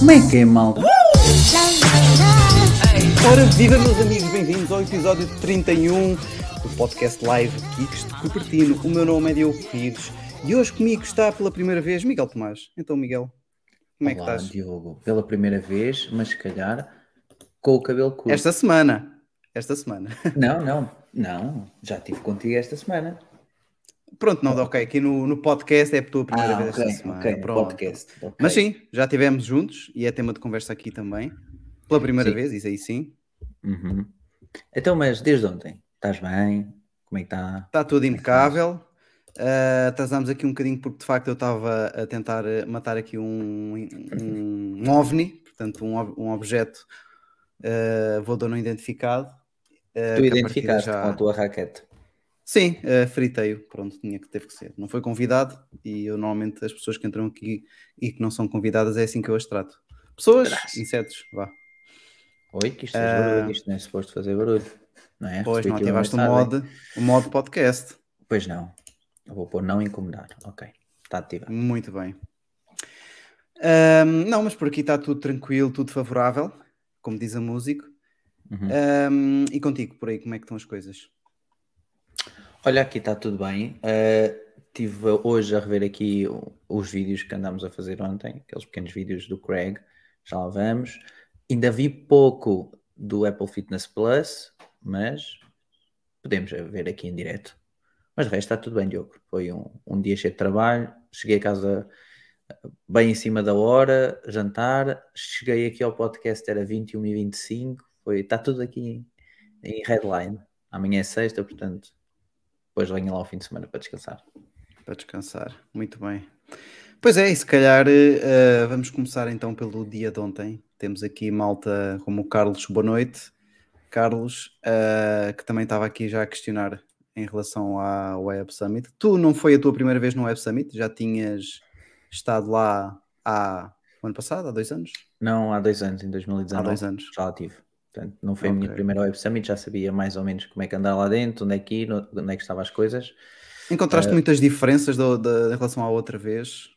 Como é que é, malta? Ora, viva meus amigos, bem-vindos ao episódio 31 do podcast live Kicks de Cupertino. O meu nome é Diogo Pires e hoje comigo está pela primeira vez Miguel Tomás. Então, Miguel, como é que Olá, estás? Diogo, pela primeira vez, mas se calhar com o cabelo curto. Esta semana. Esta semana. Não, não, não, já estive contigo esta semana. Pronto, não, ok. Aqui no, no podcast é a tua primeira Ah, vez ok, esta semana. ok, no Pronto. podcast. ok. Mas sim, já estivemos juntos e é tema de conversa aqui também. Pela primeira Sim. vez, isso aí sim. Uhum. Então, mas desde ontem, estás bem? Como é que está? Está tudo impecável. Uh, atrasámos aqui um bocadinho porque de facto eu estava a tentar matar aqui um, um, um ovni, portanto um, um objeto uh, voador não identificado. uh, Tu identificaste já- com a tua raquete. Sim, uh, fritei-o, pronto, tinha que teve que ser. Não foi convidado e eu normalmente as pessoas que entram aqui e que não são convidadas é assim que eu as trato. Pessoas, Graças. insetos, vá. Oi, que isto faz Ah. barulho, isto não é suposto fazer barulho. Não é? Pois Recebi não ativaste o modo, o modo podcast. Pois não. Eu vou pôr não incomodar. Ok, está ativado. Muito bem. Ahm, não, mas por aqui está tudo tranquilo, tudo favorável, como diz a música. Uhum. Ahm, e contigo, por aí, como é que estão as coisas? Olha, aqui está tudo bem. Estive hoje a rever aqui os vídeos que andámos a fazer ontem, aqueles pequenos vídeos do Craig, já lá vamos. Ainda vi pouco do Apple Fitness Plus, mas podemos ver aqui em direto. Mas de resto está tudo bem, Diogo. Foi um, um dia cheio de trabalho. Cheguei a casa bem em cima da hora, jantar. Cheguei aqui ao podcast, era 21 e 25. Foi, está tudo aqui em, headline. Amanhã é sexta, portanto, depois venho lá ao fim de semana para descansar. Para descansar. Muito bem. Pois é, e se calhar eh, vamos começar então pelo dia de ontem. Temos aqui malta como o Carlos, boa noite. Carlos, eh, que também estava aqui já a questionar em relação ao Web Summit. Tu não foi a tua primeira vez no Web Summit? Já tinhas estado lá há o ano passado, há dois anos? Não, há dois anos, em 2019. Há dois anos. Já lá tive. Portanto, não foi a minha primeira Web Summit, já sabia mais ou menos como é que andar lá dentro, onde é que ir, onde é que estavam as coisas. Encontraste Eh, muitas diferenças do- da- em relação à outra vez?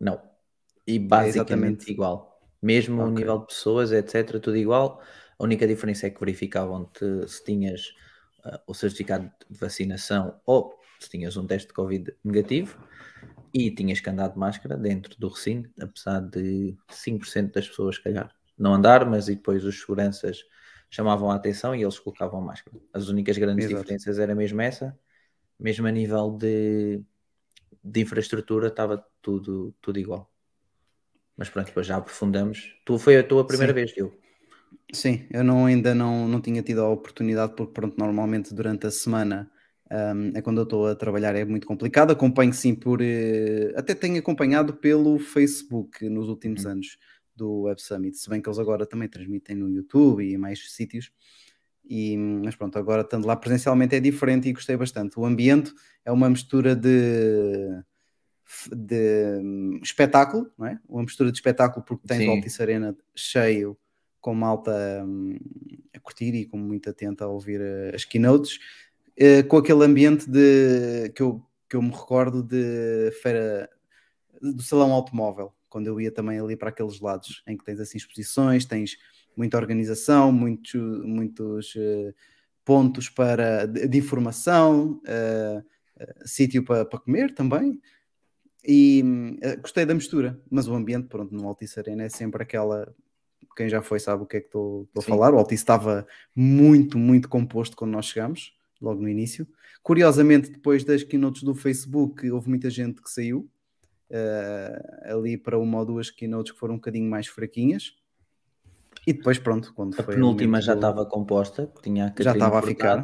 Não. E basicamente exatamente. igual. Mesmo o Ok. nível de pessoas, etc., tudo igual. A única diferença é que verificavam-te se tinhas ah, o certificado de vacinação ou se tinhas um teste de Covid negativo e tinhas que andar de máscara dentro do recinto, apesar de 5% das pessoas, se calhar, não andar, mas e depois os seguranças chamavam a atenção e eles colocavam máscara. As únicas grandes Exato. diferenças era mesmo essa, mesmo a nível de, de infraestrutura estava tudo, tudo igual. Mas pronto, depois já aprofundamos. Tu foi a tua primeira Sim. vez, Diogo? Sim, eu não, ainda não, não tinha tido a oportunidade, porque pronto, normalmente durante a semana hum, é quando eu estou a trabalhar, é muito complicado. Acompanho sim por. eh, até tenho acompanhado pelo Facebook nos últimos Uhum. anos do Web Summit, se bem que eles agora também transmitem no YouTube e em mais sítios. E, mas pronto, agora estando lá presencialmente é diferente e gostei bastante. O ambiente é uma mistura de, de hum, espetáculo, não é? Uma mistura de espetáculo porque tens o. Altice Arena cheio, com malta hum, a curtir e com muito atenta a ouvir eh, as keynotes, eh, com aquele ambiente de, que, eu, que eu me recordo de feira do salão automóvel, quando eu ia também ali para aqueles lados em que tens assim exposições, tens muita organização, muito, muitos eh, pontos para, de, de informação, eh, sítio para, para comer também. E gostei da mistura, mas o ambiente, pronto, no Altice Arena é sempre aquela. Quem já foi sabe o que é que estou a falar. O Altice estava muito, muito composto quando nós chegamos, logo no início. Curiosamente, depois das keynotes do Facebook, houve muita gente que saiu eh, ali para uma ou duas keynotes que foram um bocadinho mais fraquinhas. E depois, pronto, quando A foi. o penúltima já do- estava composta, que tinha a Já estava a ficar.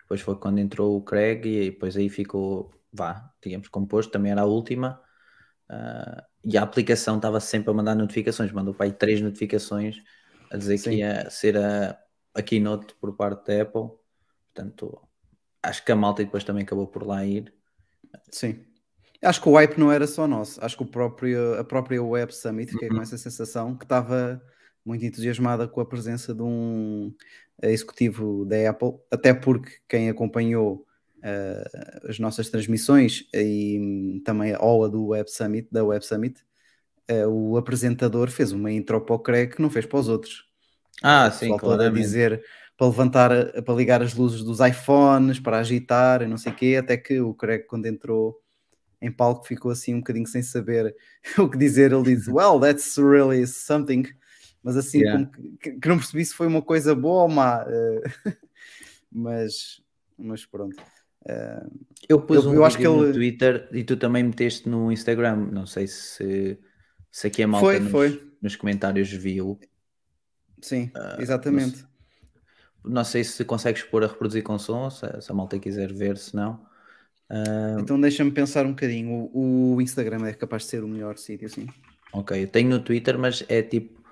Depois foi quando entrou o Craig e depois aí ficou, vá, digamos, composto, também era a última. Ah, e a aplicação estava sempre a mandar notificações, mandou para aí três notificações a dizer Sim. que ia ser a, a keynote por parte da Apple. Portanto, acho que a malta depois também acabou por lá ir. Sim. Acho que o hype não era só nosso. Acho que o próprio, a própria Web Summit, fiquei Uhum. com essa sensação que estava muito entusiasmada com a presença de um executivo da Apple, até porque quem acompanhou uh, as nossas transmissões e também a OA do Web Summit, da Web Summit, uh, o apresentador fez uma intro para o que não fez para os outros. Ah, sim, claro. dizer para levantar, para ligar as luzes dos iPhones, para agitar e não sei o quê, até que o Craig, quando entrou em palco, ficou assim um bocadinho sem saber o que dizer. Ele diz: Well, that's really something. Mas assim, Yeah. que, que não percebi se foi uma coisa boa ou má. eh, mas, mas pronto. Eh, Eu pus Eu- um eu acho que no ele- Twitter e tu também meteste no Instagram. Não sei se, se aqui a malta Foi, nos, foi. nos comentários viu. sim, Ah, exatamente. Não sei se consegues pôr a reproduzir com som, se, se a malta quiser ver, se não. Ah, Então deixa-me pensar um bocadinho. O, o Instagram é capaz de ser o melhor sítio, sim. ok, eu tenho no Twitter, mas é tipo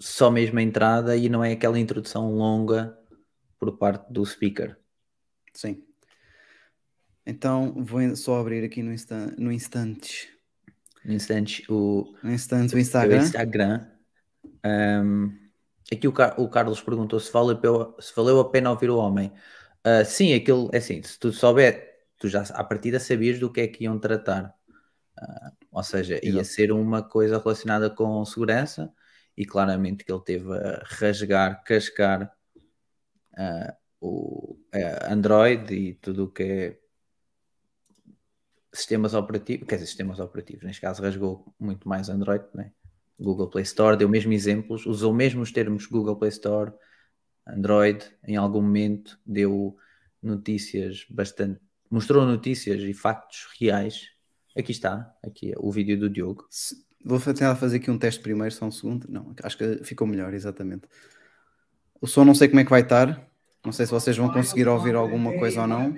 só mesmo a entrada e não é aquela introdução longa por parte do speaker. Sim. Então vou só abrir aqui no, instan no instante. No instante, o, No instante o o Instagram. Instagram. Aqui o, Car- o Carlos perguntou se valeu, se valeu a pena ouvir o homem. Ah, sim, aquilo é assim, se tu souber, tu já à partida sabias do que é que iam tratar. Ah, ou seja, ia Exato. ser uma coisa relacionada com segurança e claramente que ele teve a rasgar, cascar ah, o Android e tudo o que é sistemas operativos, quer dizer, sistemas operativos, neste caso rasgou muito mais Android, né? Google Play Store, deu mesmo exemplos, usou mesmo os termos Google Play Store, Android, em algum momento deu notícias bastante, mostrou notícias e factos reais. Aqui está, aqui é o vídeo do Diogo. Vou tentar fazer aqui um teste primeiro, só um segundo. Não, acho que ficou melhor, exatamente. O som não sei como é que vai estar. Não sei se vocês vão conseguir ouvir alguma coisa ou não.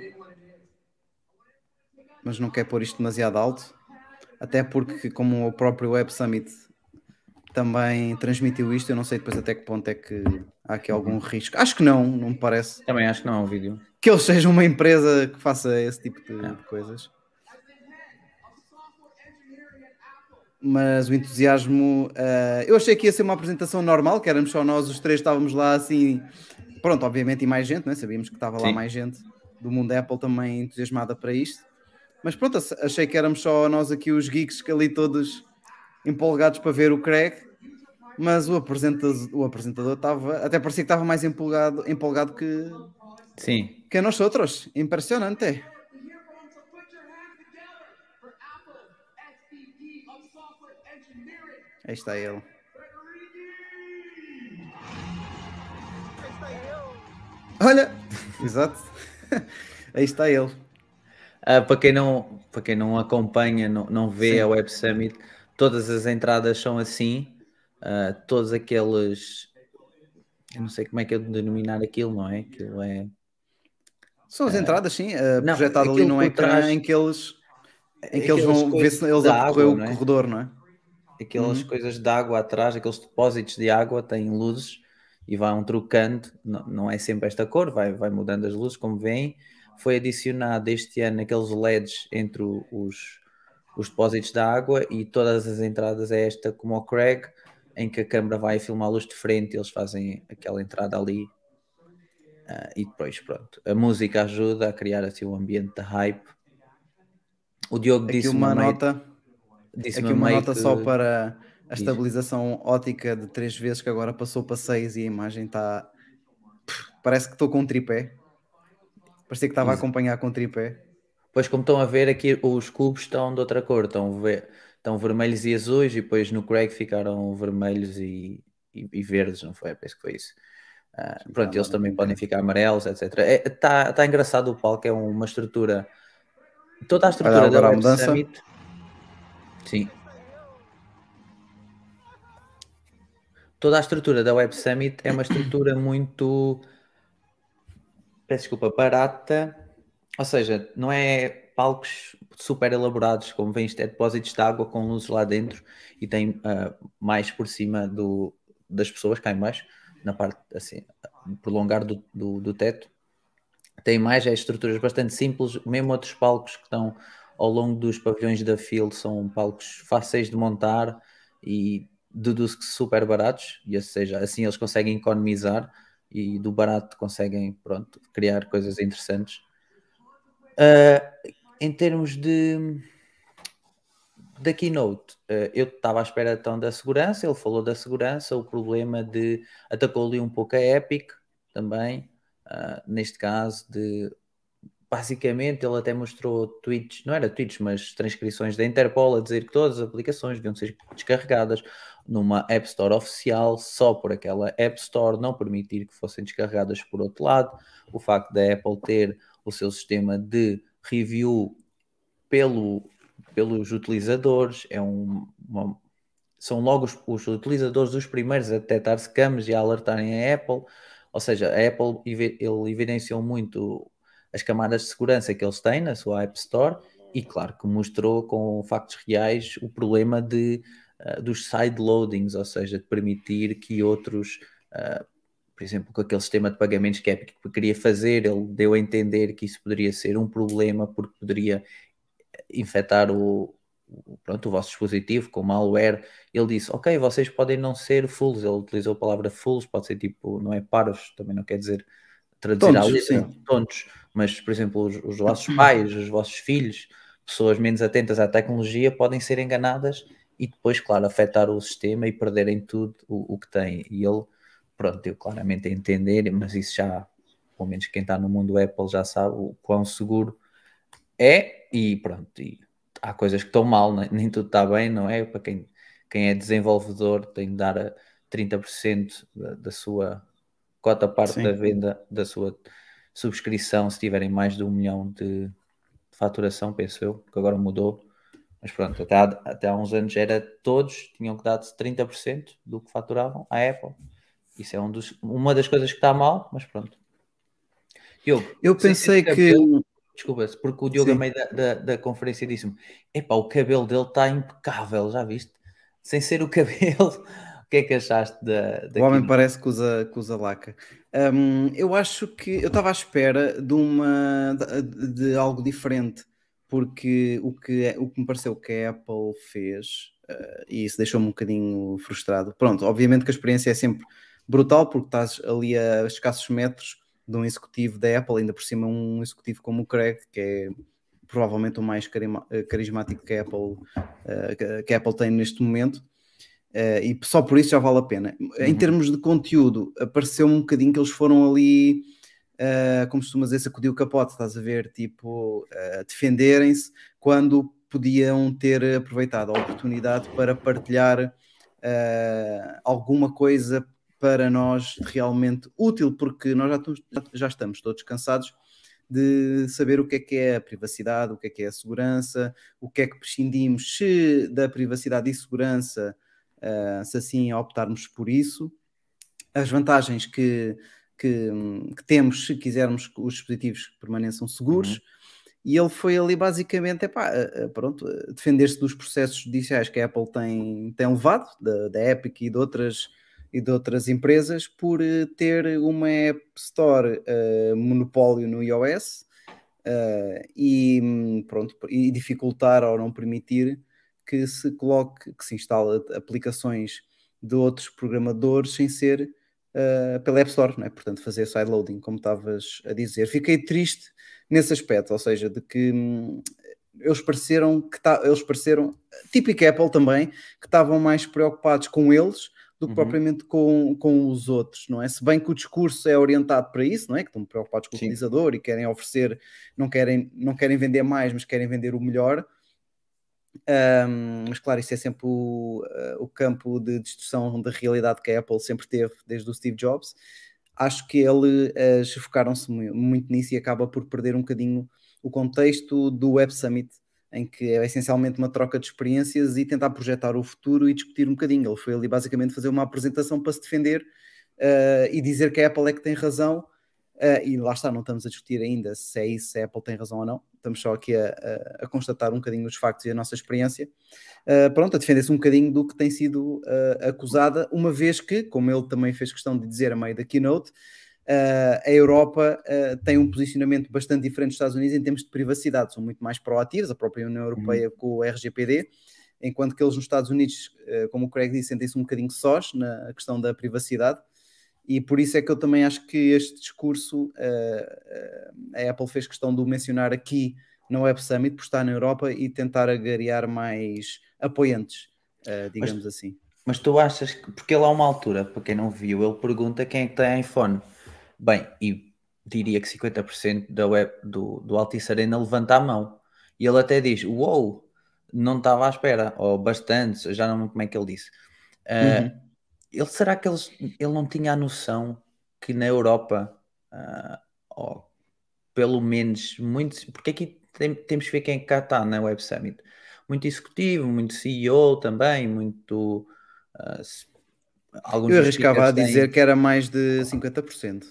Mas não quero pôr isto demasiado alto. Até porque, como o próprio Web Summit também transmitiu isto, eu não sei depois até que ponto é que há aqui algum risco. Acho que não, não me parece. Também acho que não é um vídeo. Que eles sejam uma empresa que faça esse tipo de, Não. de coisas. Mas o entusiasmo, eh, eu achei que ia ser uma apresentação normal, que éramos só nós os três, estávamos lá assim, pronto, obviamente, e mais gente, né? sabíamos que estava lá Sim. mais gente do mundo Apple também entusiasmada para isto. Mas pronto, ach- achei que éramos só nós aqui os geeks que ali todos empolgados para ver o Craig. Mas o apresentador, o apresentador estava, até parecia que estava mais empolgado, empolgado que, Sim, que nós outros. Impressionante. Aí está ele. Olha! Exato. Aí está ele. Ah, para, quem não, para quem não acompanha, não, não vê Sim. a Web Summit, todas as entradas são assim, ah, todos aqueles. Eu não sei como é que eu denominar aquilo, não é? Aquilo é. São as entradas, sim. Uh, não, projetado ali num ecrã trás- em que eles, em que eles vão ver se eles da percorrer o é? corredor, não é? Aquelas Uhum. coisas de água atrás, aqueles depósitos de água têm luzes e vão trocando, não, não é sempre esta cor, vai, vai mudando as luzes, como veem. Foi adicionado este ano aqueles LEDs entre os, os depósitos de água e todas as entradas é esta, como o Craig, em que a câmera vai filmar a luz de frente, eles fazem aquela entrada ali. Ah, e depois, pronto, a música ajuda a criar assim um ambiente de hype. O Diogo Aqui disse uma meio- nota, disse-me aqui uma nota que- só para a Diz. estabilização ótica de três vezes que agora passou para seis e a imagem está. Parece que estou com um tripé. Parecia que estava a Isso. acompanhar com um tripé. Pois como estão a ver aqui, os cubos estão de outra cor, estão, ve- estão vermelhos e azuis e depois no Craig ficaram vermelhos e, e- e verdes, não foi? Penso que foi isso. Ah, pronto, tá eles também podem ficar amarelos, etc. Está tá, tá engraçado o palco, é uma estrutura. Toda a estrutura Olha da Web mudança. Summit. Sim. Toda a estrutura da Web Summit é uma estrutura muito. Peço desculpa, barata. Ou seja, não é palcos super elaborados, como isto, é depósitos de água com luzes lá dentro e tem ah, mais por cima do, das pessoas cá em baixo, na parte assim, prolongar do, do, do teto. Tem mais é, estruturas bastante simples, mesmo outros palcos que estão ao longo dos pavilhões da Field são palcos fáceis de montar e deduzo que super baratos, e ou seja, assim eles conseguem economizar e do barato conseguem pronto, criar coisas interessantes. Uh, em termos de da keynote, uh, eu estava à espera então da segurança, ele falou da segurança, o problema de atacou ali um pouco a Epic também, uh, neste caso de basicamente ele até mostrou tweets, não era tweets, mas transcrições da Interpol a dizer que todas as aplicações deviam ser descarregadas numa App Store oficial, só por aquela App Store, não permitir que fossem descarregadas por outro lado. O facto da Apple ter o seu sistema de review pelo, pelos utilizadores é um, uma, são logo os, os, utilizadores os primeiros a detectar scams e a alertarem a Apple. Ou seja, a Apple ele evidenciou muito as camadas de segurança que eles têm na sua App Store e, claro, que mostrou com factos reais o problema de, uh, dos side loadings, ou seja, de permitir que outros, uh, por exemplo, com aquele sistema de pagamentos que a Epic queria fazer, ele deu a entender que isso poderia ser um problema porque poderia infectar o, pronto, o vosso dispositivo com malware. Ele disse: Ok, vocês podem não ser fools. Ele utilizou a palavra fools, pode ser tipo, não é paros, também não quer dizer traduzir tontos, à letra, tontos, mas por exemplo, os, os vossos pais, os vossos filhos, pessoas menos atentas à tecnologia podem ser enganadas e depois, claro, afetar o sistema e perderem tudo o, o que têm. E ele, pronto, deu claramente a entender, mas isso já, pelo menos quem está no mundo Apple já sabe o quão seguro é e pronto. E há coisas que estão mal, né? nem tudo está bem, não é? Para quem, quem é desenvolvedor tem de dar a 30% da, da sua cota parte Sim. da venda da sua subscrição se tiverem mais de um milhão de faturação, penso eu, que agora mudou. Mas pronto, até há, até há uns anos era todos tinham que dar 30% do que faturavam à Apple. Isso é um dos, uma das coisas que está mal, mas pronto. Eu, eu pensei que. Desculpa, porque o Diogo, a meio da, da, da conferência, disse-me: Epá, o cabelo dele está impecável, já viste? Sem ser o cabelo o que é que achaste da. da o homem parece que usa, que usa laca. Um, eu acho que eu estava à espera de uma de, de, algo diferente, porque o que, o que me pareceu que a Apple fez, uh, e isso deixou-me um bocadinho frustrado. Pronto, obviamente que a experiência é sempre brutal, porque estás ali a escassos metros de um executivo da Apple, ainda por cima um executivo como o Craig, que é provavelmente o mais carismático que a Apple, uh, que a Apple tem neste momento. Uh, e só por isso já vale a pena. Uhum. Em termos de conteúdo, apareceu um bocadinho que eles foram ali, uh, como costuma dizer, sacudir o capote, estás a ver, tipo, uh, defenderem-se quando podiam ter aproveitado a oportunidade para partilhar alguma coisa para nós realmente útil, porque nós já estamos, já estamos todos cansados de saber o que é que é a privacidade, o que é que é a segurança, o que é que prescindimos se da privacidade e segurança uh, se assim optarmos por isso. As vantagens que, que, que, temos se quisermos que os dispositivos permaneçam seguros. Uhum. E ele foi ali basicamente, epá, pronto, defender-se dos processos judiciais que a Apple tem, tem levado, da, da Epic e de outras e de outras empresas por eh, ter uma App Store uh, monopólio no iOS uh, e hum, pronto e dificultar ou não permitir que se coloque, que se instale aplicações de outros programadores sem ser uh, pela App Store, não é? portanto fazer sideloading, como estavas a dizer. Fiquei triste nesse aspecto, ou seja, de que hum, eles pareceram que tá, eles pareceram, típico Apple também, que estavam mais preocupados com eles do que uhum. propriamente com, com os outros, não é? Se bem que o discurso é orientado para isso, não é? Que estão preocupados com Sim. o utilizador e querem oferecer, não querem, não querem vender mais, mas querem vender o melhor. Um, mas claro, isso é sempre o, uh, o campo de distorção da realidade que a Apple sempre teve desde o Steve Jobs. Acho que ele uh, focaram-se muito nisso e acaba por perder um bocadinho o contexto do Web Summit, em que é essencialmente uma troca de experiências e tentar projetar o futuro e discutir um bocadinho. Ele foi ali basicamente fazer uma apresentação para se defender uh, e dizer que a Apple é que tem razão Uh, e lá está, não estamos a discutir ainda se é isso, se a Apple tem razão ou não, estamos só aqui a, a, a constatar um bocadinho os factos e a nossa experiência. Uh, pronto, a defender-se um bocadinho do que tem sido uh, acusada, uma vez que, como ele também fez questão de dizer a meio da keynote, a Europa tem um posicionamento bastante diferente dos Estados Unidos em termos de privacidade, são muito mais proativos, a própria União Europeia uhum. com o RGPD. enquanto que eles nos Estados Unidos, uh, como o Craig disse, sentem-se um bocadinho sós na questão da privacidade, e por isso é que eu também acho que este discurso uh, a Apple fez questão de o mencionar aqui no Web Summit por estar na Europa e tentar agariar mais apoiantes, digamos mas, assim. Mas tu achas que, porque ele há uma altura, para quem não viu, ele pergunta quem é que tem iPhone. Bem, e diria que 50% da web, do, do Altice Arena levanta a mão. E ele até diz: Uou, não estava à espera, ou bastante, já não como é que ele disse. Uh, uhum. ele, será que eles, ele não tinha a noção que na Europa, uh, pelo menos muitos, porque aqui tem, temos que ver quem cá está na Web Summit. Muito executivo, muito CEO também, muito. Uh, alguns Eu arriscava a dizer têm... que era mais de 50%.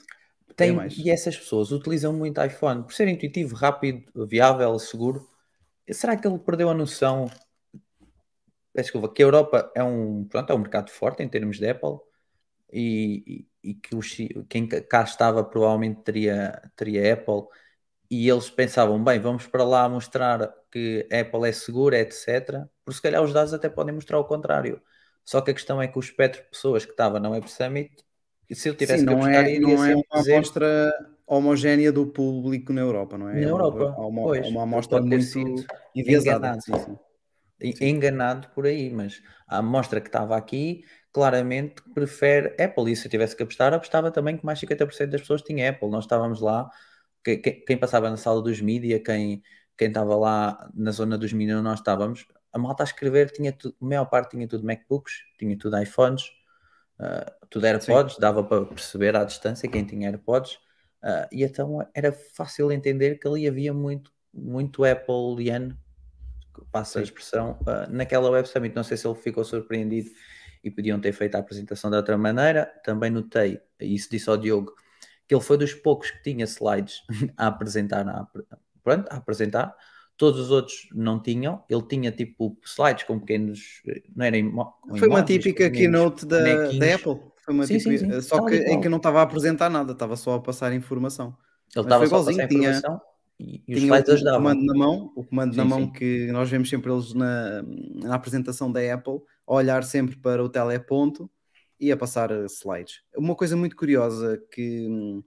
Tem, e essas pessoas utilizam muito iPhone por ser intuitivo, rápido, viável, seguro. Será que ele perdeu a noção? Desculpa, que a Europa é um, pronto, é um mercado forte em termos de Apple e, e, e que os, quem cá estava provavelmente teria, teria Apple e eles pensavam, bem, vamos para lá mostrar que Apple é segura, etc. Por se calhar os dados até podem mostrar o contrário. Só que a questão é que o espectro de pessoas que estava na Web Summit se eu tivesse Sim, não é, não é uma dizer... amostra homogénea do público na Europa, não é? Na Europa, há uma, pois, uma amostra muito enviesada. Enganado. Sim, sim. enganado por aí, mas a amostra que estava aqui claramente prefere Apple. E se eu tivesse que apostar, apostava também que mais 50% das pessoas tinha Apple. Nós estávamos lá, quem, quem passava na sala dos mídia, quem, quem estava lá na zona dos mídia, nós estávamos, a malta a escrever tinha tudo, a maior parte tinha tudo MacBooks, tinha tudo iPhones, uh, tudo AirPods, Sim. dava para perceber à distância quem tinha AirPods, uh, e então era fácil entender que ali havia muito, muito Appleiano, passa a expressão, uh, naquela Web Summit. Não sei se ele ficou surpreendido e podiam ter feito a apresentação de outra maneira. Também notei, e isso disse ao Diogo, que ele foi dos poucos que tinha slides a apresentar, a, pronto, a apresentar todos os outros não tinham. Ele tinha tipo slides com pequenos. Não era Foi uma típica keynote da, da, Apple. Foi uma sim, típica, sim, sim. Só que em que não estava a apresentar nada, estava só a passar informação. Ele estava só a passar tinha, e, e tinha o, o comando na mão, o comando na mão que nós vemos sempre eles na, na apresentação da Apple, a olhar sempre para o teleponto e a passar slides. Uma coisa muito curiosa que hum,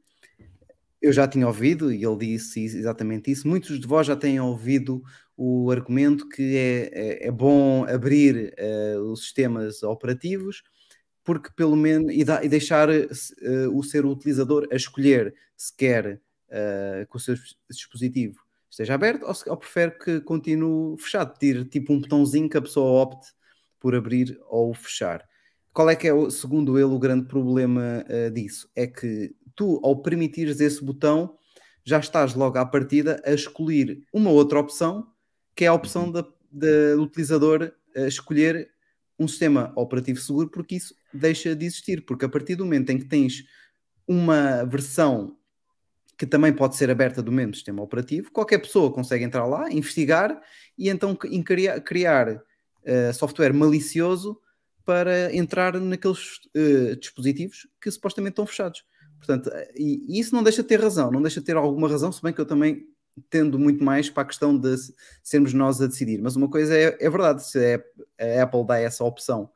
eu já tinha ouvido, e ele disse exatamente isso. Muitos de vós já têm ouvido o argumento que é, é, é bom abrir uh, os sistemas operativos, porque pelo menos e, da, e deixar uh, o ser utilizador a escolher se quer uh, que o seu dispositivo esteja aberto ou, se, ou prefere que continue fechado, ter tipo um botãozinho que a pessoa opte por abrir ou fechar. Qual é que é, segundo ele, o grande problema disso? É que tu, ao permitires esse botão, já estás logo à partida a escolher uma outra opção, que é a opção uhum. do utilizador escolher um sistema operativo seguro, porque isso deixa de existir. Porque a partir do momento em que tens uma versão que também pode ser aberta do mesmo sistema operativo, qualquer pessoa consegue entrar lá, investigar e então criar, criar uh, software malicioso para entrar naqueles uh, dispositivos que supostamente estão fechados. Portanto, e, e, isso não deixa de ter razão, não deixa de ter alguma razão, se bem que eu também tendo muito mais para a questão de sermos nós a decidir. Mas uma coisa é, é verdade, se é, a Apple dá essa opção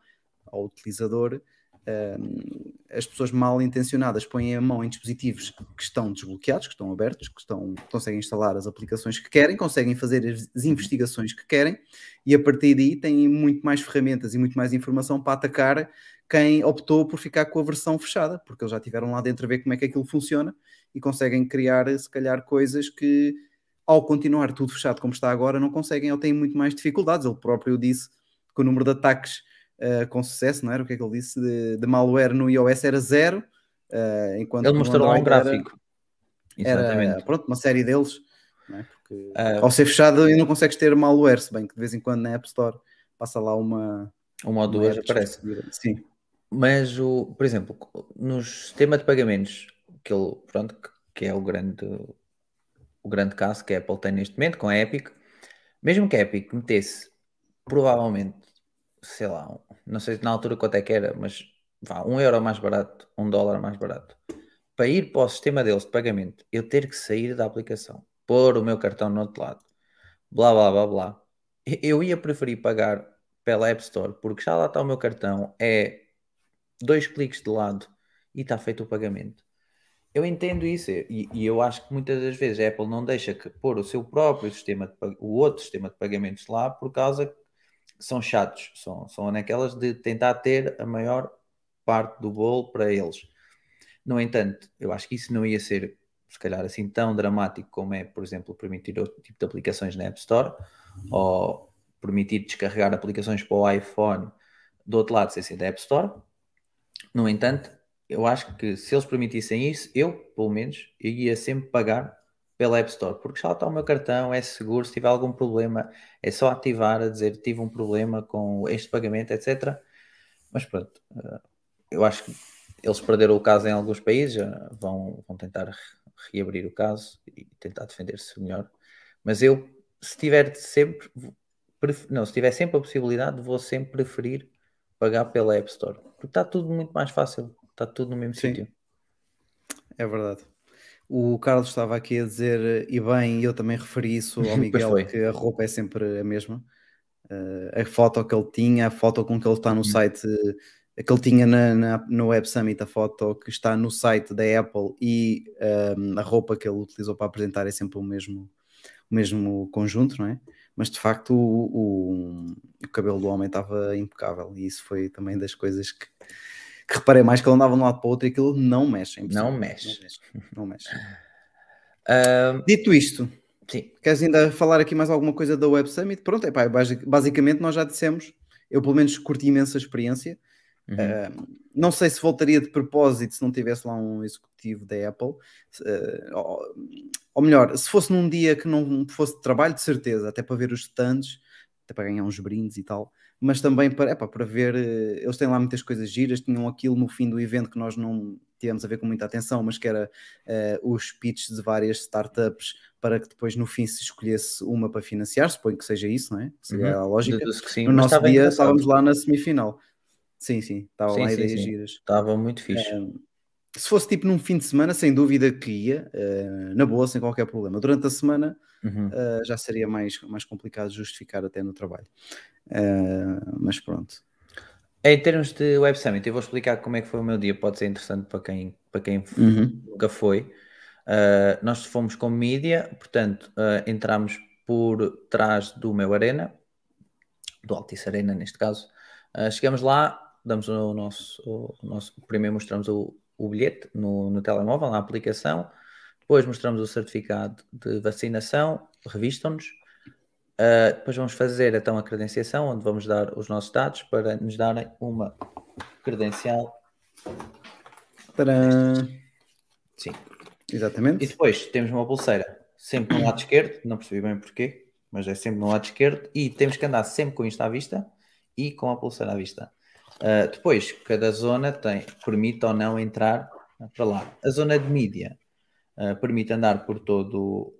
ao utilizador, um, as pessoas mal intencionadas põem a mão em dispositivos que estão desbloqueados, que estão abertos, que estão, conseguem instalar as aplicações que querem, conseguem fazer as investigações que querem e a partir daí têm muito mais ferramentas e muito mais informação para atacar quem optou por ficar com a versão fechada, porque eles já tiveram lá dentro a ver como é que aquilo funciona e conseguem criar, se calhar, coisas que, ao continuar tudo fechado como está agora, não conseguem ou têm muito mais dificuldades. Ele próprio disse que o número de ataques uh, com sucesso, não era? O que é que ele disse? De, de malware no iOS era zero, uh, enquanto ele mostrou lá um gráfico. Era, era, pronto, uma série deles. É? Porque, uh, ao ser fechado, e não consegues ter malware, se bem que de vez em quando na App Store passa lá uma. Uma ou duas aparece. Sim. Mas, o, por exemplo, no sistema de pagamentos, que, ele, pronto, que é o grande, o grande caso que a Apple tem neste momento, com a Epic, mesmo que a Epic metesse, provavelmente, sei lá, não sei na altura quanto é que era, mas vá, um euro mais barato, um dólar mais barato, para ir para o sistema deles de pagamento, eu ter que sair da aplicação, pôr o meu cartão no outro lado, blá blá blá blá, eu ia preferir pagar pela App Store, porque já lá está o meu cartão, é dois cliques de lado e está feito o pagamento. Eu entendo isso e, e, eu acho que muitas das vezes a Apple não deixa que pôr o seu próprio sistema, de, o outro sistema de pagamentos lá por causa que são chatos, são, são naquelas de tentar ter a maior parte do bolo para eles. No entanto, eu acho que isso não ia ser, se calhar, assim tão dramático como é, por exemplo, permitir outro tipo de aplicações na App Store ou permitir descarregar aplicações para o iPhone do outro lado sem ser da App Store. No entanto, eu acho que se eles permitissem isso, eu, pelo menos, eu ia sempre pagar pela App Store, porque já está o meu cartão, é seguro, se tiver algum problema, é só ativar a dizer tive um problema com este pagamento, etc. Mas pronto, eh, eu acho que eles perderam o caso em alguns países, vão, vão tentar reabrir o caso e tentar defender-se melhor. Mas eu, se tiver sempre, não, se tiver sempre a possibilidade, vou sempre preferir pagar pela App Store, porque está tudo muito mais fácil, está tudo no mesmo sítio. É verdade. O Carlos estava aqui a dizer, e bem, eu também referi isso ao Miguel, que a roupa é sempre a mesma. Uh, a foto que ele tinha, a foto com que ele está no uhum. site que ele tinha na, na, no Web Summit, a foto que está no site da Apple e um, a roupa que ele utilizou para apresentar é sempre o mesmo, o mesmo conjunto, não é? Mas de facto o, o, o cabelo do homem estava impecável e isso foi também das coisas que, que reparei mais que ele andava de um lado para o outro e aquilo não mexe. É não mexe. Não mexe. Não mexe. Uh, Dito isto, sim. queres ainda falar aqui mais alguma coisa da Web Summit? Pronto, é pá, basicamente nós já dissemos, eu pelo menos curti imensa experiência. Uhum. Uh, não sei se voltaria de propósito se não tivesse lá um executivo da Apple, uh, ou, ou, melhor, se fosse num dia que não fosse de trabalho, de certeza, até para ver os stands, até para ganhar uns brindes e tal, mas também para, epá, para ver, uh, eles têm lá muitas coisas giras, tinham aquilo no fim do evento que nós não tivemos a ver com muita atenção, mas que era os pitches de várias startups para que depois no fim se escolhesse uma para financiar, suponho que seja isso, não é? Seria uhum. a lógica. Sim, no nosso dia estávamos lá na semifinal. Sim, sim, estava lá ideias sim. giras. Estava muito fixe. se fosse tipo num fim de semana, sem dúvida que ia, uh, na boa, sem qualquer problema. Durante a semana uhum. uh, já seria mais, mais complicado justificar até no trabalho. Uh, mas pronto. Em termos de Web Summit, eu vou explicar como é que foi o meu dia, pode ser interessante para quem, para quem uhum. nunca foi. nós fomos com mídia, portanto, entramos por trás do meu Arena, do Altice Arena neste caso. chegamos lá, damos o nosso, o nosso primeiro mostramos o, o bilhete no, no telemóvel, na aplicação, depois mostramos o certificado de vacinação, revistam-nos, uh, depois vamos fazer então a credenciação, onde vamos dar os nossos dados para nos darem uma credencial. Para... Sim. Exatamente. E depois temos uma pulseira sempre no lado esquerdo, não percebi bem porquê, mas é sempre no lado esquerdo, e temos que andar sempre com isto à vista e com a pulseira à vista. Uh, depois, cada zona tem, permite ou não entrar para lá. A zona de mídia uh, permite andar por todo,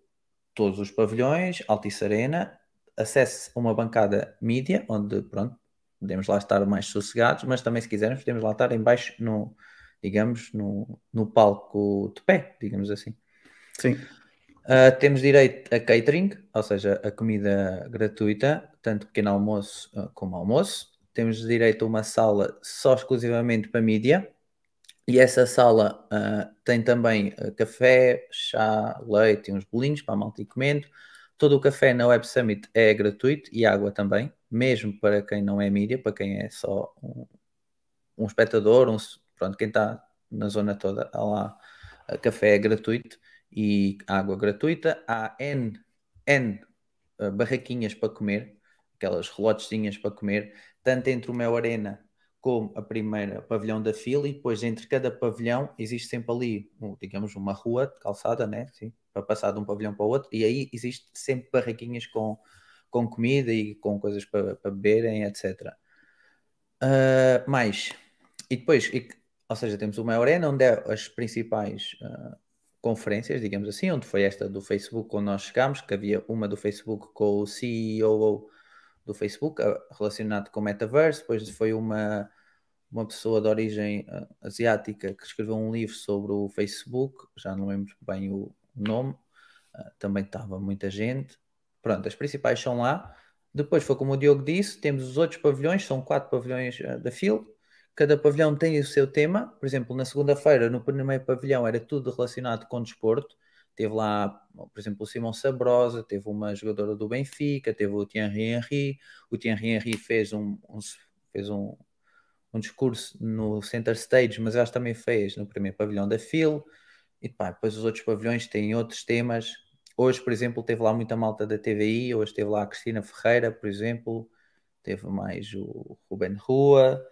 todos os pavilhões, Altice Arena, acesso a uma bancada mídia, onde, pronto, podemos lá estar mais sossegados, mas também, se quisermos, podemos lá estar em baixo, no, digamos, no, no palco de pé, digamos assim. Sim. Uh, temos direito a catering, ou seja, a comida gratuita, tanto pequeno almoço como almoço temos direito a uma sala só exclusivamente para mídia. E essa sala uh, tem também uh, café, chá, leite e uns bolinhos para a malta comendo. Todo o café na Web Summit é gratuito e água também, mesmo para quem não é mídia, para quem é só um, um espectador, um, pronto, quem está na zona toda, lá, uh, café é gratuito e água gratuita. Há N, N barraquinhas para comer, aquelas relotezinhas para comer tanto entre o Mel Arena como a primeira pavilhão da fila e depois entre cada pavilhão existe sempre ali, digamos, uma rua de calçada, né? Sim, para passar de um pavilhão para o outro e aí existe sempre barraquinhas com, com comida e com coisas para, para beberem, etc. Uh, mais, e depois, e, ou seja, temos o Mel Arena onde é as principais uh, conferências, digamos assim, onde foi esta do Facebook quando nós chegámos, que havia uma do Facebook com o CEO do Facebook relacionado com o metaverse. Depois foi uma, uma pessoa de origem uh, asiática que escreveu um livro sobre o Facebook, já não lembro bem o nome, uh, também estava muita gente. Pronto, as principais são lá. Depois foi como o Diogo disse, temos os outros pavilhões, são quatro pavilhões uh, da Field. Cada pavilhão tem o seu tema. Por exemplo, na segunda-feira, no primeiro pavilhão, era tudo relacionado com desporto. Teve lá, por exemplo, o Simão Sabrosa, teve uma jogadora do Benfica, teve o Thierry Henry. O Thierry Henry fez um, um fez um, um discurso no Center Stage, mas acho que também fez no primeiro pavilhão da FIL. E pá, depois os outros pavilhões têm outros temas. Hoje, por exemplo, teve lá muita malta da TVI, hoje teve lá a Cristina Ferreira, por exemplo, teve mais o Ruben Rua,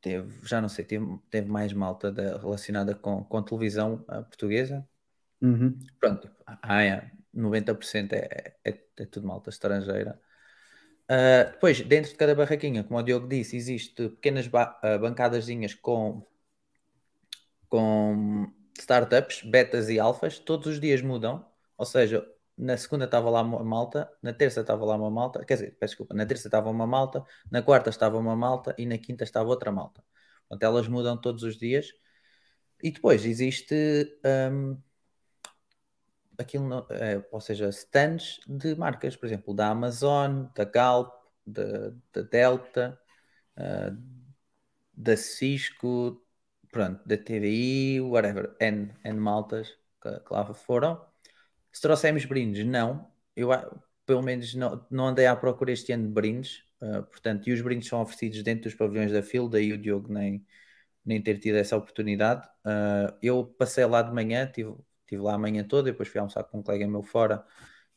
teve, já não sei, teve, teve mais malta da, relacionada com, com televisão portuguesa. Uhum. Pronto, ah, é, 90% é, é, é tudo malta estrangeira. Uh, depois, dentro de cada barraquinha, como o Diogo disse, existe pequenas ba uh, bancadazinhas com, com startups, betas e alfas, todos os dias mudam, ou seja, na segunda estava lá uma malta, na terça estava lá uma malta, quer dizer, peço desculpa, na terça estava uma malta, na quarta estava uma malta e na quinta estava outra malta. Portanto, elas mudam todos os dias. E depois existe um, aquilo, é, ou seja, stands de marcas, por exemplo, da Amazon, da Galp, da, da Delta, uh, da Cisco, pronto, da TVI, whatever, N, N maltas que, que lá foram. Se trouxemos brindes, não. Eu pelo menos não, não andei à procura este ano de brindes, uh, portanto, e os brindes são oferecidos dentro dos pavilhões da FIL, daí o Diogo nem, nem ter tido essa oportunidade. Uh, eu passei lá de manhã, tive, estive lá a manhã toda, depois fui almoçar com um colega meu fora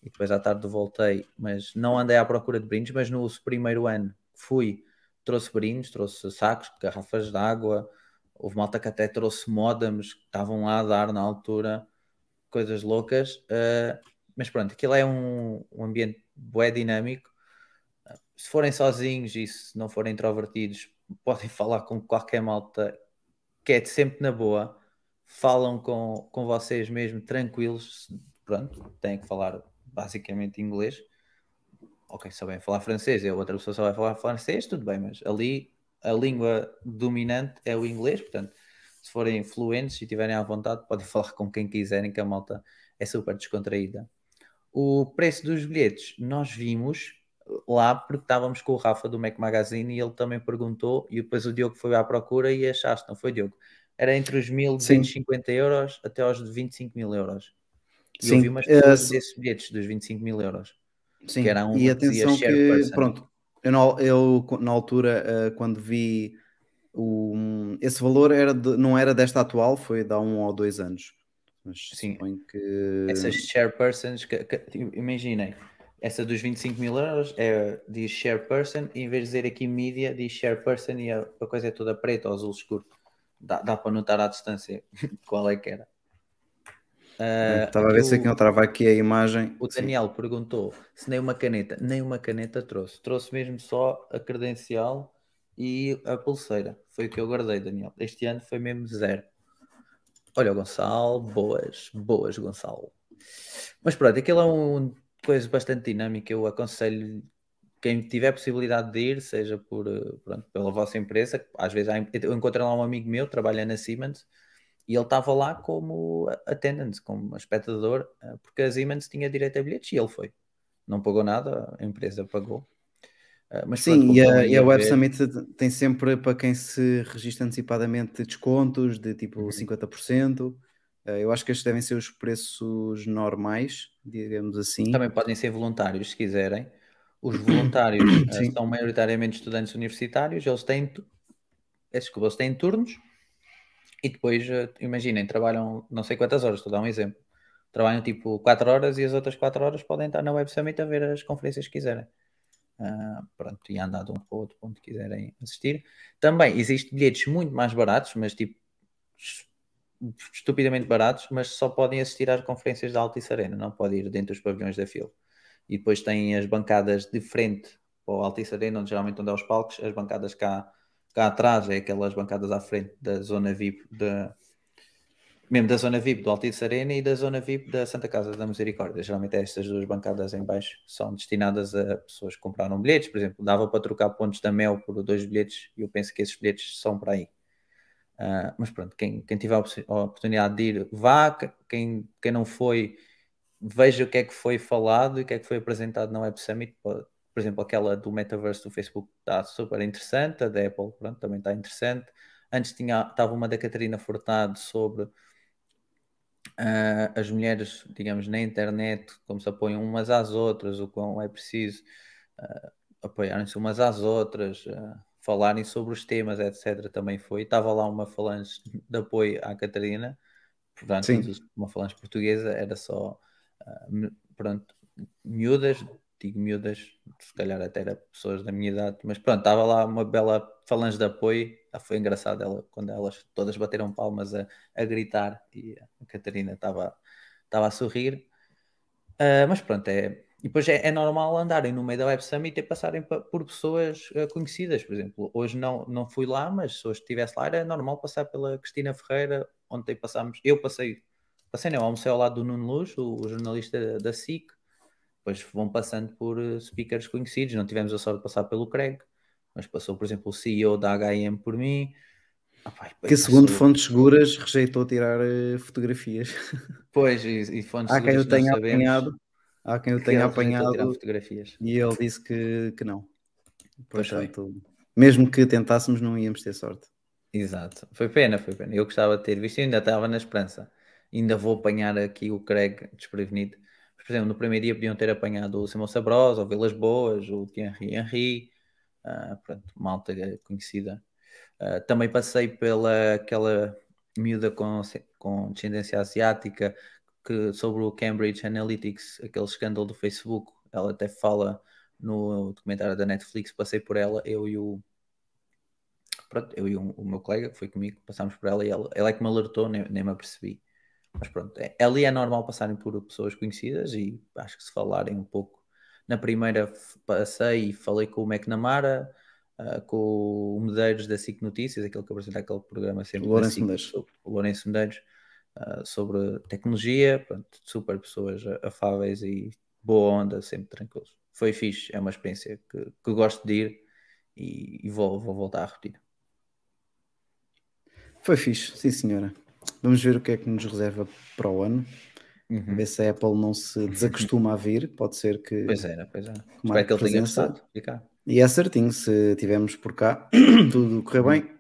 e depois à tarde voltei, mas não andei à procura de brindes, mas no primeiro ano fui, trouxe brindes, trouxe sacos, garrafas de água, houve malta que até trouxe modems que estavam lá a dar na altura, coisas loucas, uh, mas pronto, aquilo é um, um ambiente bué dinâmico, se forem sozinhos e se não forem introvertidos, podem falar com qualquer malta que é sempre na boa, falam com, com vocês mesmo tranquilos, pronto, têm que falar basicamente inglês. Ok, sabem falar francês, a outra pessoa só vai falar francês, tudo bem, mas ali a língua dominante é o inglês, portanto, se forem fluentes e tiverem à vontade, podem falar com quem quiserem, que a malta é super descontraída. O preço dos bilhetes, nós vimos lá porque estávamos com o Rafa do Mac Magazine e ele também perguntou, e depois o Diogo foi à procura e achaste, não foi Diogo? Era entre os 1.250 euros até aos 25 mil euros. E Sim. eu vi umas pessoas uh, desses bilhetes dos 25 mil euros. Sim, que era um e atenção que, pronto, eu, na, eu na altura, uh, quando vi o, esse valor era de, não era desta atual, foi de há um ou dois anos. Mas Sim, que... essas share persons, que, que, imaginem, essa dos 25 mil euros é, diz share person, e em vez de dizer aqui mídia, diz share person e a, a coisa é toda preta ou azul escuro dá, dá para notar à distância qual é que era. Uh, Estava a ver se aqui não estava aqui a imagem. O Daniel Sim. perguntou se nem uma caneta, nem uma caneta trouxe. Trouxe mesmo só a credencial e a pulseira. Foi o que eu guardei, Daniel. Este ano foi mesmo zero. Olha Gonçalo, boas, boas, Gonçalo. Mas pronto, aquilo é uma coisa bastante dinâmica. Eu aconselho quem tiver possibilidade de ir, seja por, eh, pronto, pela vossa empresa, às vezes há, eu encontrei lá um amigo meu, trabalha na Siemens, e ele estava lá como attendant, como espectador, eh, porque a Siemens tinha direito a bilhetes e ele foi. Não pagou nada, a empresa pagou. Eh, mas Sim, pronto, e, a, e a Web Summit tem sempre para quem se registra antecipadamente descontos de tipo uhum. 50%. Eu acho que estes devem ser os preços normais, digamos assim. Também podem ser voluntários, se quiserem. Os voluntários uh, são maioritariamente estudantes universitários, eles têm, desculpa, eles têm turnos e depois, uh, imaginem, trabalham não sei quantas horas, estou a dar um exemplo. Trabalham tipo 4 horas e as outras 4 horas podem estar na Web Summit a ver as conferências que quiserem. Uh, pronto, e andar de um para o outro ponto que quiserem assistir. Também existem bilhetes muito mais baratos, mas tipo estupidamente baratos, mas só podem assistir às conferências da Altice Arena, não pode ir dentro dos pavilhões da fila e depois tem as bancadas de frente para o Altice Arena, onde geralmente onde é os palcos, as bancadas cá, cá atrás, é aquelas bancadas à frente da zona VIP, de, mesmo da zona VIP do Altice Arena e da zona VIP da Santa Casa da Misericórdia. Geralmente é estas duas bancadas em baixo são destinadas a pessoas que compraram bilhetes, por exemplo, dava para trocar pontos da Mel por dois bilhetes e eu penso que esses bilhetes são para aí. Uh, mas pronto, quem, quem tiver a oportunidade de ir, vá. Quem, quem não foi, veja o que é que foi falado e o que é que foi apresentado na Web Summit, por exemplo, aquela do metaverse do Facebook está super interessante, a da Apple pronto, também está interessante. Antes tinha, estava uma da Catarina Furtado sobre uh, as mulheres, digamos, na internet, como se apoiam umas às outras, o quão é preciso uh, apoiarem-se umas às outras, uh, falarem sobre os temas, etc. Também foi. Estava lá uma falange de apoio à Catarina, portanto, Sim. uma falange portuguesa, era só, pronto, miúdas, digo miúdas, se calhar até era pessoas da minha idade, mas pronto, estava lá uma bela falange de apoio. Ah, foi engraçado ela, quando elas todas bateram palmas a, a gritar e a Catarina estava, estava a sorrir. Uh, mas pronto, é, e depois é, é, normal andarem no meio da Web Summit e passarem por pessoas uh, conhecidas. Por exemplo, hoje não, não fui lá, mas se hoje estivesse lá, era normal passar pela Cristina Ferreira, ontem passámos, eu passei, passei não, almocei ao lado do Nuno Luz, o, o jornalista da SIC, depois vão passando por uh, speakers conhecidos. Não tivemos a sorte de passar pelo Craig, mas passou, por exemplo, o CEO da HM por mim. Ah, pai, que segundo passou... fontes seguras rejeitou tirar uh, fotografias. Pois, e, e fontes há quem eu tenha apanhado, há quem eu tenha apanhado fotografias. e ele disse que, que não. Portanto, mesmo que tentássemos, não íamos ter sorte. Exato, foi pena, foi pena. Eu gostava de ter visto e ainda estava na esperança. Ainda vou apanhar aqui o Craig desprevenido por exemplo, no primeiro dia podiam ter apanhado o Simão Sabrosa, o Vilas Boas, o Thierry Henry, uh, pronto, malta conhecida. Uh, também passei pela aquela miúda com, com descendência asiática que sobre o Cambridge Analytics, aquele escândalo do Facebook, ela até fala no documentário da Netflix, passei por ela, eu e o pronto, eu e o, o meu colega que foi comigo, passámos por ela e ela, ela é que me alertou, nem, nem me apercebi. Mas pronto, é, ali é normal passarem por pessoas conhecidas e acho que se falarem um pouco. Na primeira passei e falei com o McNamara, uh, com o Medeiros da SIC Notícias, aquele que apresenta aquele programa sempre. O Lourenço Medeiros. O Lourenço Medeiros, uh, sobre tecnologia, pronto, super pessoas afáveis e boa onda, sempre tranquilos. Foi fixe, é uma experiência que, que gosto de ir e, e vou, vou voltar a repetir. Foi fixe, sim senhora. Vamos ver o que é que nos reserva para o ano. Uhum. Ver se a Apple não se desacostuma a vir. Pode ser que. Pois era, pois era. Espero que ele tenha gostado. E é certinho, se tivermos por cá, tudo correr bem,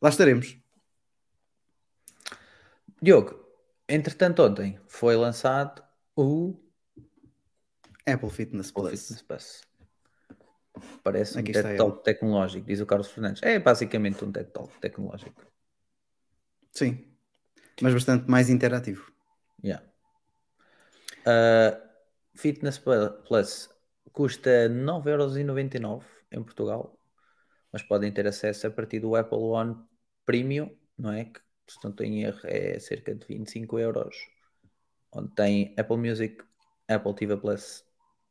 lá estaremos. Diogo, entretanto, ontem foi lançado o Apple Fitness Plus. Fitness Plus. Parece Aqui um TED Talk tecnológico, diz o Carlos Fernandes. É basicamente um TED Talk tecnológico. Sim, mas bastante mais interativo. Yeah. Uh, Fitness Plus custa 9,99€ em Portugal, mas podem ter acesso a partir do Apple One Premium, não é? Que se não tem erro é cerca de 25 euros, onde tem Apple Music, Apple TV Plus,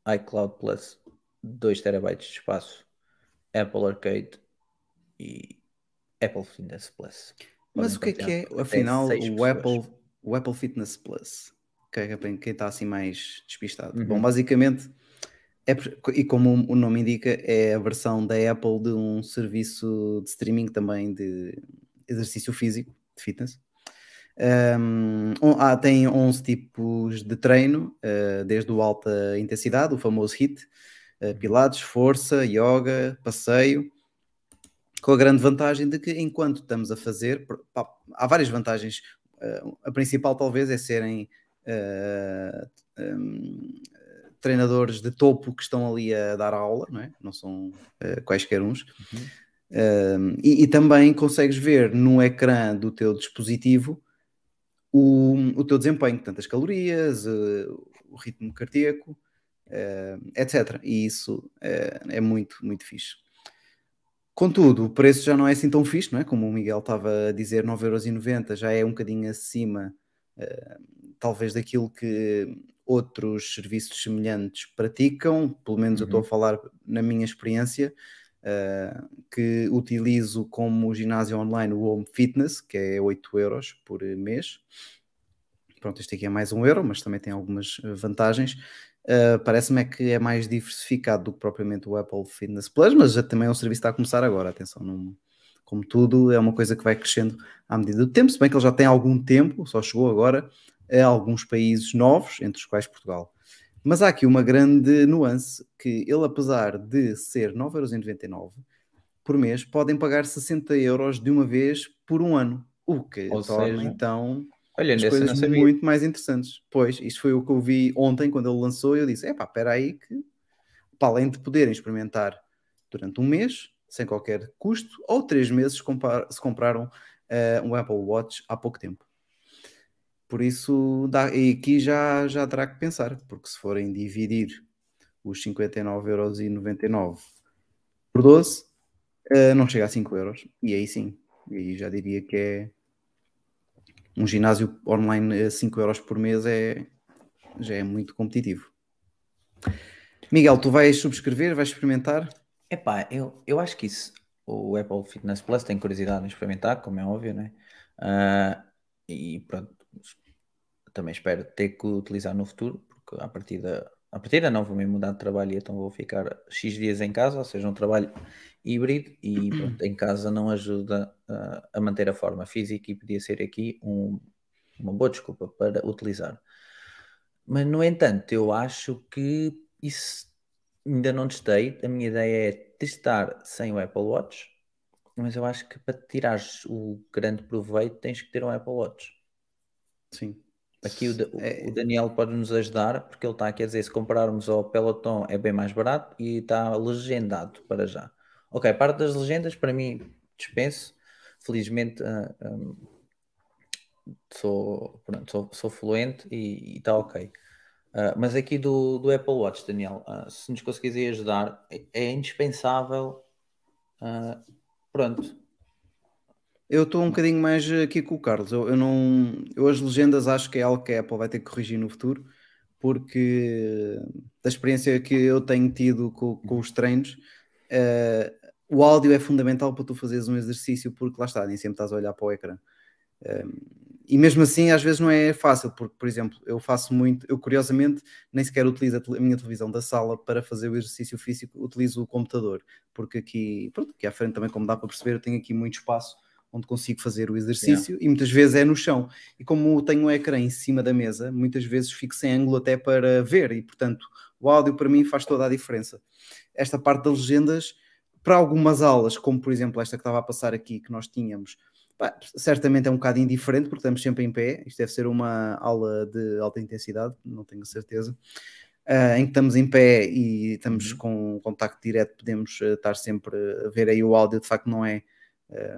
iCloud Plus, 2 terabytes de espaço, Apple Arcade e Apple Fitness Plus. Mas o que é que é, afinal, o Apple, o Apple Fitness Plus? Que é para quem está assim mais despistado. Uhum. Bom, basicamente, é, e como o nome indica, é a versão da Apple de um serviço de streaming também de exercício físico, de fitness. Um, ah, tem 11 tipos de treino, uh, desde o alta intensidade, o famoso HIT, uh, pilates, força, yoga, passeio, com a grande vantagem de que enquanto estamos a fazer, pá, há várias vantagens. Uh, a principal talvez é serem uh, eh, um, treinadores de topo que estão ali a dar aula, não, é? não são uh, quaisquer uns. Uhum. E, e, também consegues ver no ecrã do teu dispositivo o, o teu desempenho, tanto as calorias, o ritmo cardíaco, etc. E isso é muito, muito fixe. Contudo, o preço já não é assim tão fixe, não é? Como o Miguel estava a dizer, 9,90€ já é um bocadinho acima, uh, talvez, daquilo que outros serviços semelhantes praticam, pelo menos uhum. eu estou a uhum. falar na minha experiência, uh, que utilizo como ginásio online o Home Fitness, que é 8 euros por mês. Pronto, este aqui é mais um euro, mas também tem algumas vantagens. Uh, Parece-me é que é mais diversificado do que propriamente o Apple Fitness Plus, mas já também é um serviço que está a começar agora. Atenção, não, como tudo, é uma coisa que vai crescendo à medida do tempo, se bem que ele já tem algum tempo, só chegou agora a alguns países novos, entre os quais Portugal. Mas há aqui uma grande nuance que ele, apesar de ser 9,99€ por mês, podem pagar 60 euros de uma vez por um ano. O que Ou torna seja, então Olha, as nessa coisas não sabia. muito mais interessantes. Pois, isto foi o que eu vi ontem quando ele lançou e eu disse: epá, espera aí que para além de poderem experimentar durante um mês, sem qualquer custo, ou três meses se compraram eh, um Apple Watch há pouco tempo. Por isso, dá, e aqui já, já terá que pensar, porque se forem dividir os 59,99€ por 12, eh, não chega a 5 euros. E aí sim, e aí já diria que é um ginásio online a 5 euros por mês é, já é muito competitivo. Miguel, tu vais subscrever, vais experimentar? Epá, eu, eu acho que isso, o Apple Fitness Plus tem curiosidade em experimentar, como é óbvio, né? Ah, e pronto, também espero ter que utilizar no futuro, porque a partida, a partida não vou me mudar de trabalho e então vou ficar X dias em casa, ou seja, um trabalho híbrido e pronto, em casa não ajuda ah, a manter a forma física e podia ser aqui um- uma boa desculpa para utilizar. Mas, no entanto, eu acho que isso ainda não testei. A minha ideia é testar sem o Apple Watch, mas eu acho que para tirares o grande proveito tens que ter um Apple Watch. Sim. Aqui o, É. o Daniel pode nos ajudar, porque ele está aqui a dizer: se compararmos ao Peloton é bem mais barato e está legendado para já. Ok, parte das legendas para mim dispenso. Felizmente ah, ah, sou, pronto, sou, sou fluente e está ok. Ah, mas aqui do, do Apple Watch, Daniel, ah, se nos conseguires ajudar, é, é indispensável. pronto, Eu estou um bocadinho mais aqui com o Carlos. Eu, eu não, eu as legendas acho que é algo que a Apple vai ter que corrigir no futuro, porque da experiência que eu tenho tido com, com os treinos, eh, o áudio é fundamental para tu fazeres um exercício, porque lá está, nem sempre estás a olhar para o ecrã. Eh, e mesmo assim, às vezes não é fácil, porque, por exemplo, eu faço muito, eu curiosamente nem sequer utilizo a minha televisão da sala para fazer o exercício físico, utilizo o computador, porque aqui, pronto, aqui à frente também, como dá para perceber, eu tenho aqui muito espaço onde consigo fazer o exercício e muitas vezes é no chão. E como tenho um ecrã em cima da mesa, muitas vezes fico sem ângulo até para ver e, portanto, o áudio para mim faz toda a diferença. Esta parte das legendas, para algumas aulas, como por exemplo esta que estava a passar aqui, que nós tínhamos, pá, certamente é um bocado indiferente, porque estamos sempre em pé. Isto deve ser uma aula de alta intensidade, não tenho certeza. ah, em que estamos em pé e estamos com contacto direto, podemos ah, estar sempre a ver aí o áudio, de facto não é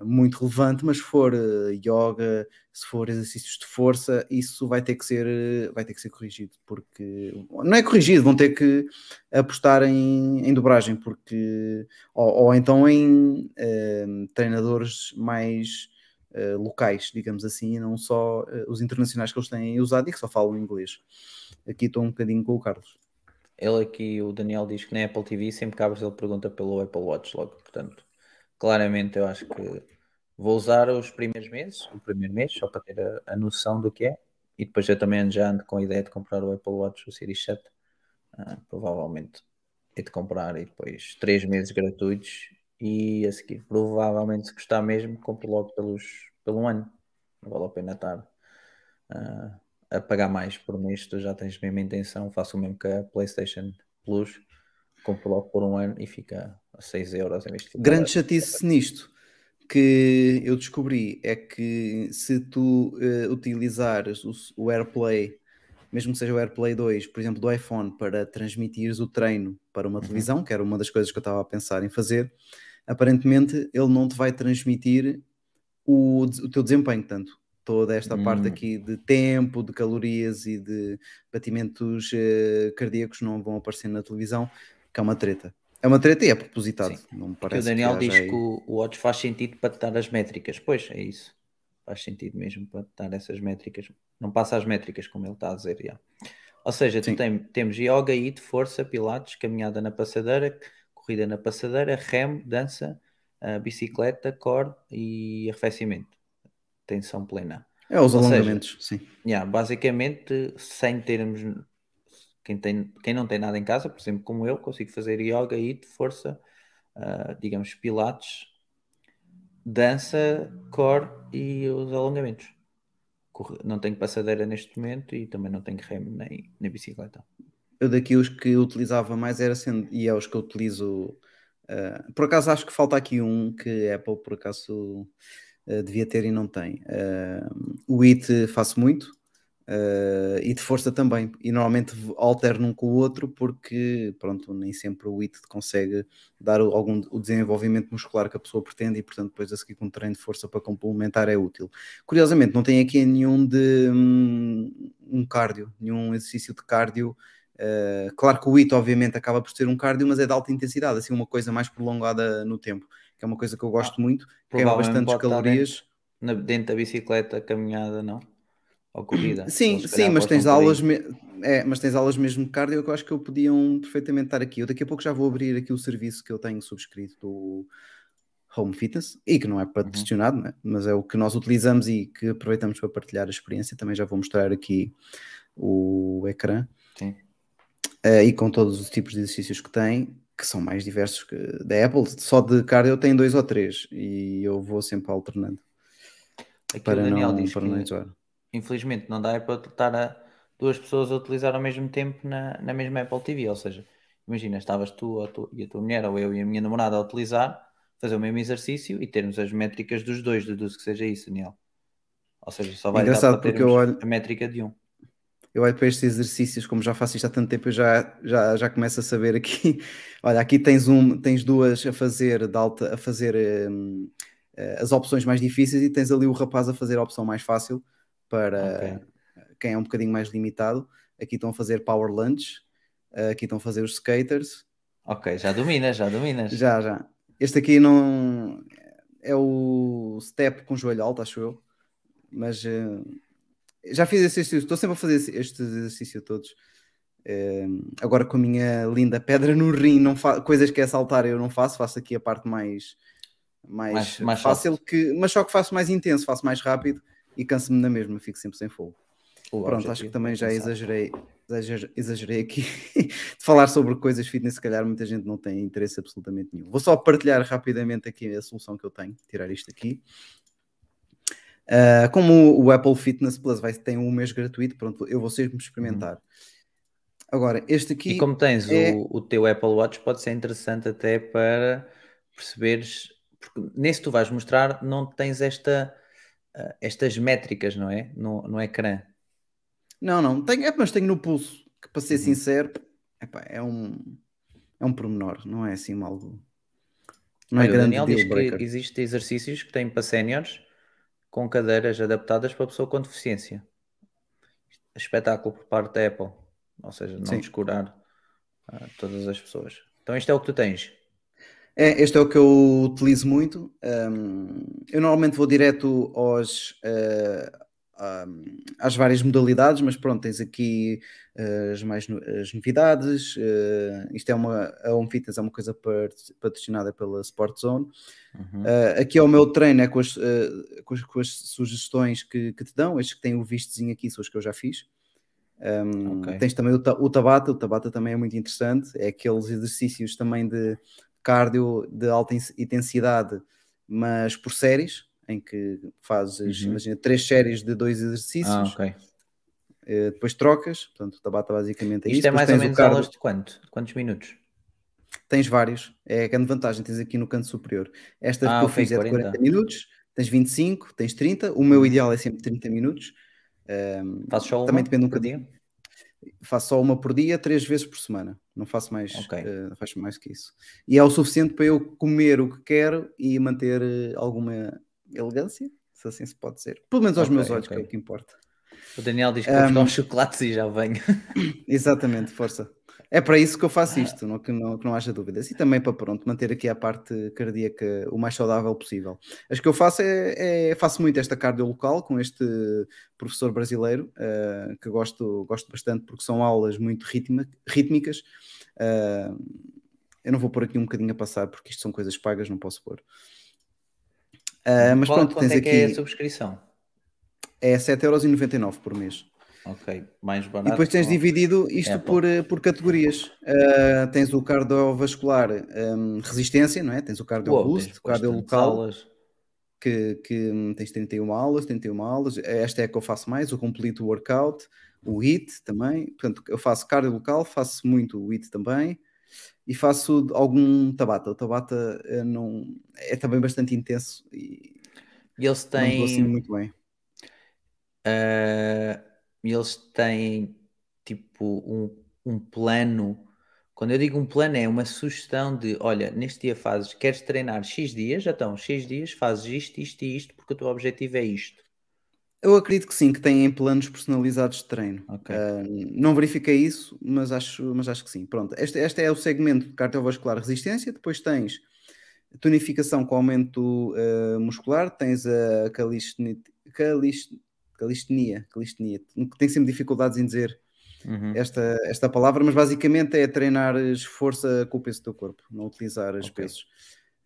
muito relevante, mas se for ah, yoga, se for exercícios de força, isso vai ter que ser, ah, vai ter que ser corrigido, porque não é corrigido, vão ter que apostar em, em dobragem, porque ou, ou então em ah, treinadores mais ah, locais, digamos assim, e não só ah, os internacionais que eles têm usado e que só falam inglês. Aqui estou um bocadinho com o Carlos. Ele aqui, o Daniel diz que na Apple TV, sempre que abres ele pergunta pelo Apple Watch logo. Portanto, claramente eu acho que vou usar os primeiros meses, o primeiro mês, só para ter a, a noção do que é. E depois eu também já ando com a ideia de comprar o Apple Watch, o Series 7. Ah, provavelmente é de comprar e depois três meses gratuitos e a seguir, provavelmente se gostar mesmo, compro logo pelos, pelo ano. Não vale a pena estar ah, a pagar mais por mês, tu já tens a intenção, faço o mesmo que a PlayStation Plus, compro logo por um ano e fica 6 euros em vez de Grande chatice nisto que eu descobri é que se tu eh, utilizares o, o AirPlay, mesmo que seja o AirPlay 2, por exemplo, do iPhone, para transmitires o treino para uma televisão, que era uma das coisas que eu estava a pensar em fazer, aparentemente ele não te vai transmitir o, o teu desempenho, tanto toda esta parte Hum. aqui de tempo, de calorias e de batimentos eh, cardíacos não vão aparecer na televisão, que é uma treta. É uma treta e é propositado. Sim. Não me Porque o parece Daniel que diz aí- que o, o faz sentido para te dar as métricas. Pois, é isso. Faz sentido mesmo para te dar essas métricas. Não passa as métricas, como ele está a dizer. já. Ou seja, tem- temos yoga, IT, força, pilates, caminhada na passadeira, corrida na passadeira, remo, dança, ah, bicicleta, core e arrefecimento. Tensão plena. É os Ou seja, alongamentos, sim. Yeah, basicamente, sem termos. Quem, tem, quem não tem nada em casa, por exemplo, como eu, consigo fazer yoga, IT, força, ah, digamos, pilates, dança, core e os alongamentos. Não tenho passadeira neste momento e também não tenho remo nem, nem bicicleta. Eu daqui os que utilizava mais era sendo, e é os que eu utilizo. uh, por acaso acho que falta aqui um que Apple por acaso uh, devia ter e não tem. Uh, o IT faço muito. Uh, e de força também, e normalmente alterno um com o outro porque, pronto, nem sempre o IT consegue dar o- algum o desenvolvimento muscular que a pessoa pretende e, portanto, depois a seguir com um treino de força para complementar é útil. Curiosamente, não tem aqui nenhum de hum, um cardio, nenhum exercício de cardio. Uh, claro que o IT, obviamente, acaba por ser um cardio, mas é de alta intensidade, assim, uma coisa mais prolongada no tempo, que é uma coisa que eu gosto muito, queima Provavelmente bastantes calorias. dentro, dentro da bicicleta, caminhada, não? Ou corrida. Sim, sim, mas tens aulas, me- é, mas tens aulas mesmo de cardio que eu acho que eu podiam perfeitamente estar aqui. Eu daqui a pouco já vou abrir aqui o serviço que eu tenho subscrito do Home Fitness e que não é Uhum. patrocinado, né? mas é o que nós utilizamos e que aproveitamos para partilhar a experiência. Também já vou mostrar aqui o ecrã Sim. eh, e com todos os tipos de exercícios que tem, que são mais diversos que da Apple. Só de cardio tem dois ou três e eu vou sempre alternando Aqui para o Daniel não, diz para que, não enjoar. Infelizmente, não dá para estar a duas pessoas a utilizar ao mesmo tempo na, na mesma Apple TV. Ou seja, imagina, estavas tu, tu e a tua mulher, ou eu e a minha namorada a utilizar, fazer o mesmo exercício e termos as métricas dos dois, deduzo que seja isso, Daniel. Ou seja, só vai dar Engraçado, para porque eu olho- a métrica de um. Eu olho para estes exercícios, como já faço isto há tanto tempo, eu já, já, já começo a saber aqui. Olha, aqui tens, um, tens duas a fazer, de alta, a fazer hum, eh, as opções mais difíceis e tens ali o rapaz a fazer a opção mais fácil para quem é um bocadinho mais limitado. Aqui estão a fazer power lunge, eh, aqui estão a fazer os skaters. Ok, já dominas, já dominas. Já, já. Este aqui não é o step com joelho alto, acho eu. Mas eh, já fiz esse exercício, estou sempre a fazer estes exercícios todos. Eh, agora com a minha linda pedra no rim, não coisas que é saltar eu não faço, faço aqui a parte mais, mais, Mais- mais fácil, soft. que, mas só que faço mais intenso, faço mais rápido e canso-me na mesma, fico sempre sem fogo. O Pronto, acho objetivo que também é já exagerei, exager- exagerei aqui de falar sobre coisas fitness, se calhar muita gente não tem interesse absolutamente nenhum. Vou só partilhar rapidamente aqui a solução que eu tenho, tirar isto aqui. Ah, como o Apple Fitness Plus vai, tem um mês gratuito, pronto, eu vou sempre experimentar. Agora, este aqui Uhum. E como tens é- o, o teu Apple Watch, pode ser interessante até para perceberes, porque nesse tu vais mostrar, não tens esta, estas métricas, não é? No, no ecrã. Não, não, tenho, é, mas tenho no pulso, que para ser Uhum. sincero, epá, é um é um pormenor, não é assim algo. Não é Olha, o grande Daniel deal diz que breaker. existem exercícios que têm para séniores com cadeiras adaptadas para pessoa com deficiência. Espetáculo por parte da Apple. Ou seja, não Sim. descurar ah, todas as pessoas. Então isto é o que tu tens. É, este é o que eu utilizo muito. Um, eu normalmente vou direto aos, eh, um, às várias modalidades, mas pronto, tens aqui eh, as mais no- as novidades. eh, isto é uma a Home Fitness é uma coisa pat- patrocinada pela Sport Zone. Uhum. Uh, aqui é o meu treino, é com as, uh, com as, com as sugestões que, que te dão. Estes que têm o vistozinho aqui são os que eu já fiz. Um, Ok. Tens também o, o Tabata, o Tabata também é muito interessante. É aqueles exercícios também de cardio de alta in- intensidade, mas por séries, em que fazes, Uhum. imagina, três séries de dois exercícios, Ah, ok. uh, depois trocas. Portanto, o Tabata basicamente é Isto isso. é Depois mais ou menos cardio- aulas de quanto? Quantos minutos? Tens vários, é a grande vantagem, tens aqui no canto superior. Esta Ah, que eu ok, fiz é de 40 40. minutos, tens 25, tens 30, o meu ideal é sempre 30 minutos. Um, Fazes só uma também depende um bocadinho. Faço só uma por dia, três vezes por semana. Não faço mais, Ok. eh, faço mais que isso. E é o suficiente para eu comer o que quero e manter eh, alguma elegância, se assim se pode dizer. Pelo menos aos Ok, meus olhos, ok. que é o que importa. O Daniel diz que vou buscar Um, uns chocolates e já venho. Exatamente, força. É para isso que eu faço isto, não, que, não, que não haja dúvidas. E também para pronto, manter aqui a parte cardíaca o mais saudável possível. As que eu faço é, é- faço muito esta cardio local com este professor brasileiro, eh, que gosto, gosto bastante porque são aulas muito ritma- rítmicas. Eh, eu não vou pôr aqui um bocadinho a passar porque isto são coisas pagas, não posso pôr. Eh, mas Qual- pronto, quanto tens é que é a aqui subscrição? é 7,99€ por mês. Ok, mais E barato. depois tens ou- dividido isto Apple. por, eh, por categorias. Uh, tens o cardiovascular um, resistência, não é? Tens o cardio Uou, boost, o cardio local, aulas. que, que hum, tens 31 aulas, 31 aulas. Esta é a que eu faço mais, o complete workout, o HIIT também. Portanto, eu faço cardio local, faço muito o HIIT também e faço algum Tabata. O Tabata eh, não, é também bastante intenso e E eles não me dou assim têm. muito bem. Ah, eles têm tipo um, um plano. Quando eu digo um plano, é uma sugestão de: olha, neste dia fazes, queres treinar X dias, então X dias fazes isto, isto e isto, porque o teu objetivo é isto. Eu acredito que sim, que têm planos personalizados de treino. Ok. Ah, não verifiquei isso, mas acho, mas acho que sim. Pronto, este, este é o segmento de cardiovascular resistência. Depois tens tonificação com aumento ah, muscular, tens a calistenia, calistenia, calistenia, tem sempre dificuldades em dizer Uhum. esta, esta palavra, mas basicamente é treinar força com o peso do teu corpo, não utilizar os Ok. pesos.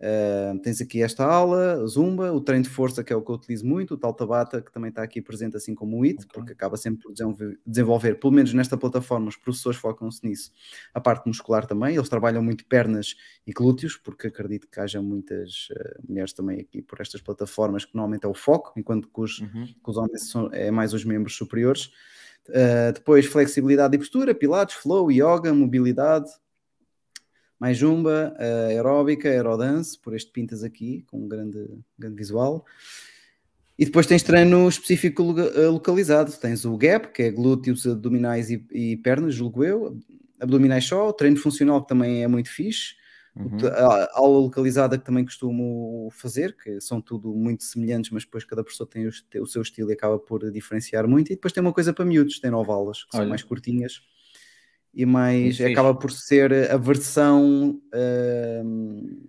Ah, tens aqui esta aula, Zumba, o treino de força, que é o que eu utilizo muito, o tal Tabata, que também está aqui presente, assim como o IT, Ok. porque acaba sempre por desenvolver, desenvolver, pelo menos nesta plataforma, os professores focam-se nisso, a parte muscular também. Eles trabalham muito pernas e glúteos, porque acredito que haja muitas ah, mulheres também aqui por estas plataformas, que normalmente é o foco, enquanto que os, Uhum. que os homens são, é mais os membros superiores. Uh, depois flexibilidade e postura, pilates, flow, yoga, mobilidade, mais jumba, uh, aeróbica, aerodance, por este pintas aqui, com um grande, grande visual. E depois tens treino específico uh, localizado. Tens o gap, que é glúteos, abdominais e, e pernas, julgo eu. Abdominais só, treino funcional que também é muito fixe. Uhum. A aula localizada que também costumo fazer, que são tudo muito semelhantes, mas depois cada pessoa tem o, tem o seu estilo e acaba por diferenciar muito. E depois tem uma coisa para miúdos, tem nove aulas, que são Olha. mais curtinhas e mais acaba por ser a versão hum,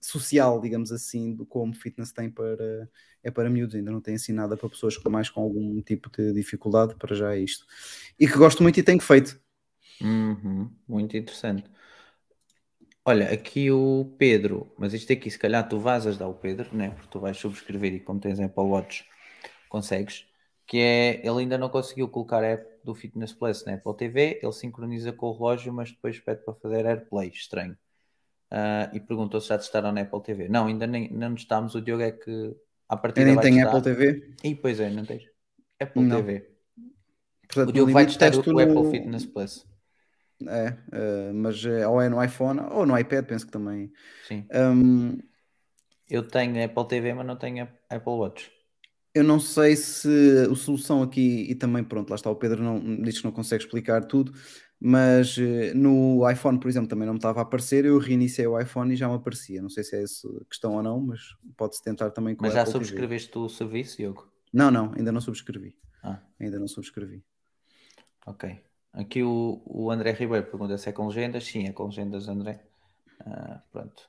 social, digamos assim, do como fitness tem para é para miúdos, ainda não tem assim nada para pessoas com mais com algum tipo de dificuldade, para já é isto. E que gosto muito e tenho feito. Uhum, Muito interessante. Olha, aqui o Pedro, mas isto aqui se calhar tu vais ajudar o Pedro, né? Porque tu vais subscrever e como tens Apple Watch, consegues. Que é, ele ainda não conseguiu colocar a app do Fitness Plus na Apple TV, ele sincroniza com o relógio, mas depois pede para fazer AirPlay, estranho. Ah, e perguntou se já testaram na Apple TV. Não, ainda nem, não testámos. O Diogo é que à Eu partida nem vai tenho testar. Apple TV, E pois é, não tens? Apple Não. TV. portanto, O Diogo no vai testar o, testo o Apple no- Fitness Plus. É, eh, mas é, ou é no iPhone ou no iPad, penso que também. Sim. Hum, Eu tenho Apple TV, mas não tenho Apple Watch. Eu não sei se a solução aqui, e também pronto, lá está, o Pedro não, diz que não consegue explicar tudo, mas eh, no iPhone, por exemplo, também não me estava a aparecer, eu reiniciei o iPhone e já me aparecia. Não sei se é essa questão ou não, mas pode-se tentar também com Mas já TV. subscreveste o serviço, Diogo? Não, não, ainda não subscrevi. Ah, Ainda não subscrevi. ok. Aqui o, o André Ribeiro pergunta se é com legendas. Sim, é com legendas, André. Ah, pronto.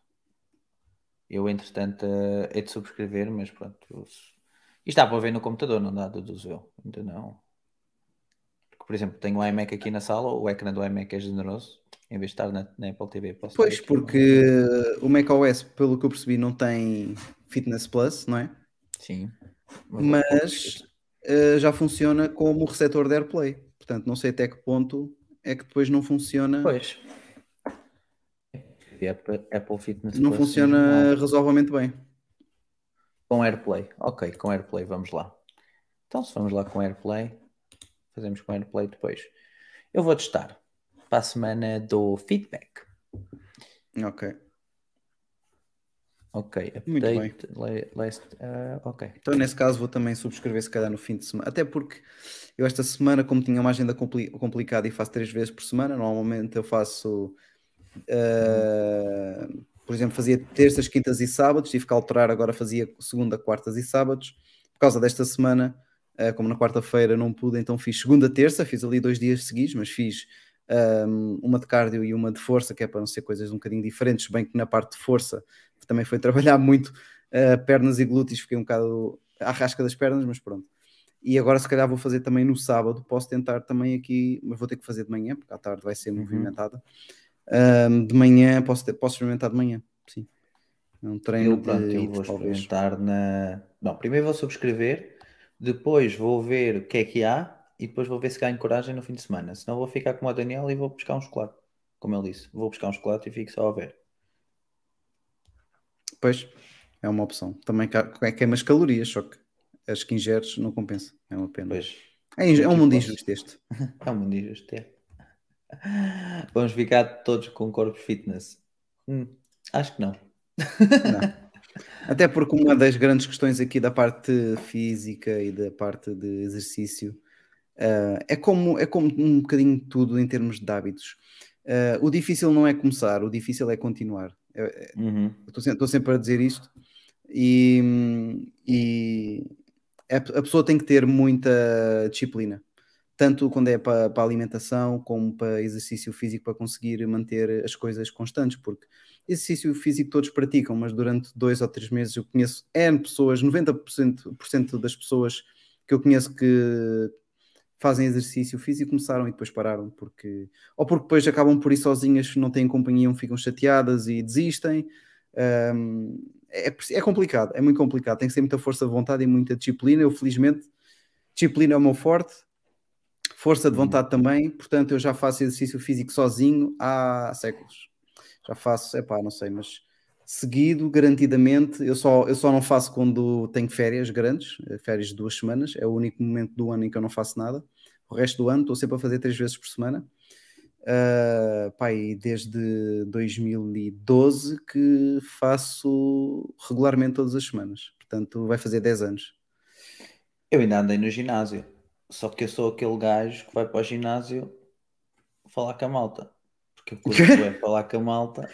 Eu, entretanto, eh, hei de subscrever, mas pronto. eu- Isto está para ver no computador, não dá, deduzo eu. Ainda não. Porque, por exemplo, tenho o iMac aqui na sala, o ecrã do iMac é generoso. Em vez de estar na, na Apple TV, Pois, porque o macOS, pelo que eu percebi, não tem Fitness Plus, não é? Sim. mas eh, já funciona como receptor de AirPlay. Portanto, não sei até que ponto é que depois não funciona, Pois. E Apple, Fitness não Plus, funciona razoavelmente bem. Com AirPlay. Ok, com AirPlay, vamos lá. Então, se vamos lá com AirPlay, fazemos com AirPlay depois. Eu vou testar para a semana do feedback. Ok. Ok, Muito update. le- last, ah, ok. Então, nesse caso, vou também subscrever se calhar no fim de semana. Até porque eu esta semana, como tinha uma agenda compli- complicada e faço três vezes por semana, normalmente eu faço, eh, por exemplo, fazia terças, quintas e sábados, tive que alterar, agora fazia segunda, quartas e sábados. Por causa desta semana, eh, como na quarta-feira não pude, então fiz segunda, terça, fiz ali dois dias seguidos, mas fiz um, uma de cardio e uma de força, que é para não ser coisas um bocadinho diferentes, bem que na parte de força também foi trabalhar muito uh, pernas e glúteos, fiquei um bocado à rasca das pernas, mas pronto. E agora se calhar vou fazer também no sábado, posso tentar também aqui, mas vou ter que fazer de manhã, porque à tarde vai ser Uhum. movimentada. Um, de manhã, posso, ter, posso experimentar de manhã, sim. É um treino Eu, pronto, de eu vou talvez. experimentar na. Não, primeiro vou subscrever, depois vou ver o que é que há e depois vou ver se ganho coragem no fim de semana. Senão vou ficar com o Daniel e vou buscar um chocolate. Como ele disse, vou buscar um chocolate e fico só a ver. Pois, é uma opção. Também ca- queimas calorias, só que as que ingeres não compensa, é uma pena. Pois. É, é um Aqui mundo injusto este. É um mundo injusto, é. Vamos ficar todos com corpos fitness? Hum, acho que não. Não. Até porque uma das grandes questões aqui da parte física e da parte de exercício ah, é, como, é como um bocadinho tudo em termos de hábitos. Ah, o difícil não é começar, o difícil é continuar. É- Uhum. Estou sempre, estou sempre a dizer isto e, e a pessoa tem que ter muita disciplina, tanto quando é para, para alimentação como para exercício físico, para conseguir manter as coisas constantes, porque exercício físico todos praticam, mas durante dois ou três meses eu conheço N pessoas, 90% por cento das pessoas que eu conheço que fazem exercício físico começaram e depois pararam, porque ou porque depois acabam por ir sozinhas, não têm companhia, ficam chateadas e desistem. Um, é, é complicado, é muito complicado. Tem que ser muita força de vontade e muita disciplina. Eu, felizmente, disciplina é o meu forte, força de vontade também. Portanto, eu já faço exercício físico sozinho há séculos. Já faço, é pá, não sei, mas seguido, garantidamente. Eu só, eu só não faço quando tenho férias grandes, eh, férias de duas semanas. É o único momento do ano em que eu não faço nada. O resto do ano estou sempre a fazer três vezes por semana. Uh, pá, e desde 2012 que faço regularmente todas as semanas. Portanto, vai fazer 10 anos. Eu ainda andei no ginásio. Só que eu sou aquele gajo que vai para o ginásio falar com a malta. Porque eu curto é falar com a malta.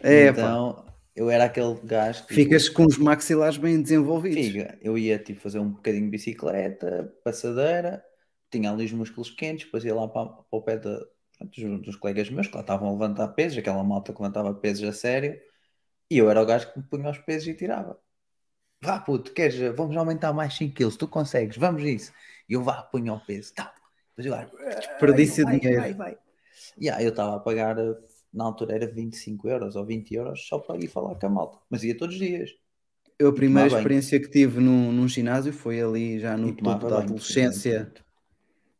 É, pá. então eu era aquele gajo que tipo, Ficas com os maxilares bem desenvolvidos. Figa, eu ia tipo fazer um bocadinho de bicicleta, passadeira, tinha ali os músculos quentes, depois ia lá para, para o pé de, dos, dos colegas meus que lá estavam a levantar pesos, aquela malta que levantava pesos a sério, e eu era o gajo que me punha aos pesos e tirava. Vá puto, queres, vamos aumentar mais 5 quilos, tu consegues, vamos isso. E eu vá, punha ao peso, tá. Depois eu gajo, Desperdício de dinheiro. Vai, vai. Yeah, eu estava a pagar, na altura era 25 euros ou 20 euros só para ir falar com a malta, mas ia todos os dias. Eu, a primeira experiência que tive num, num ginásio foi ali já no topo da adolescência.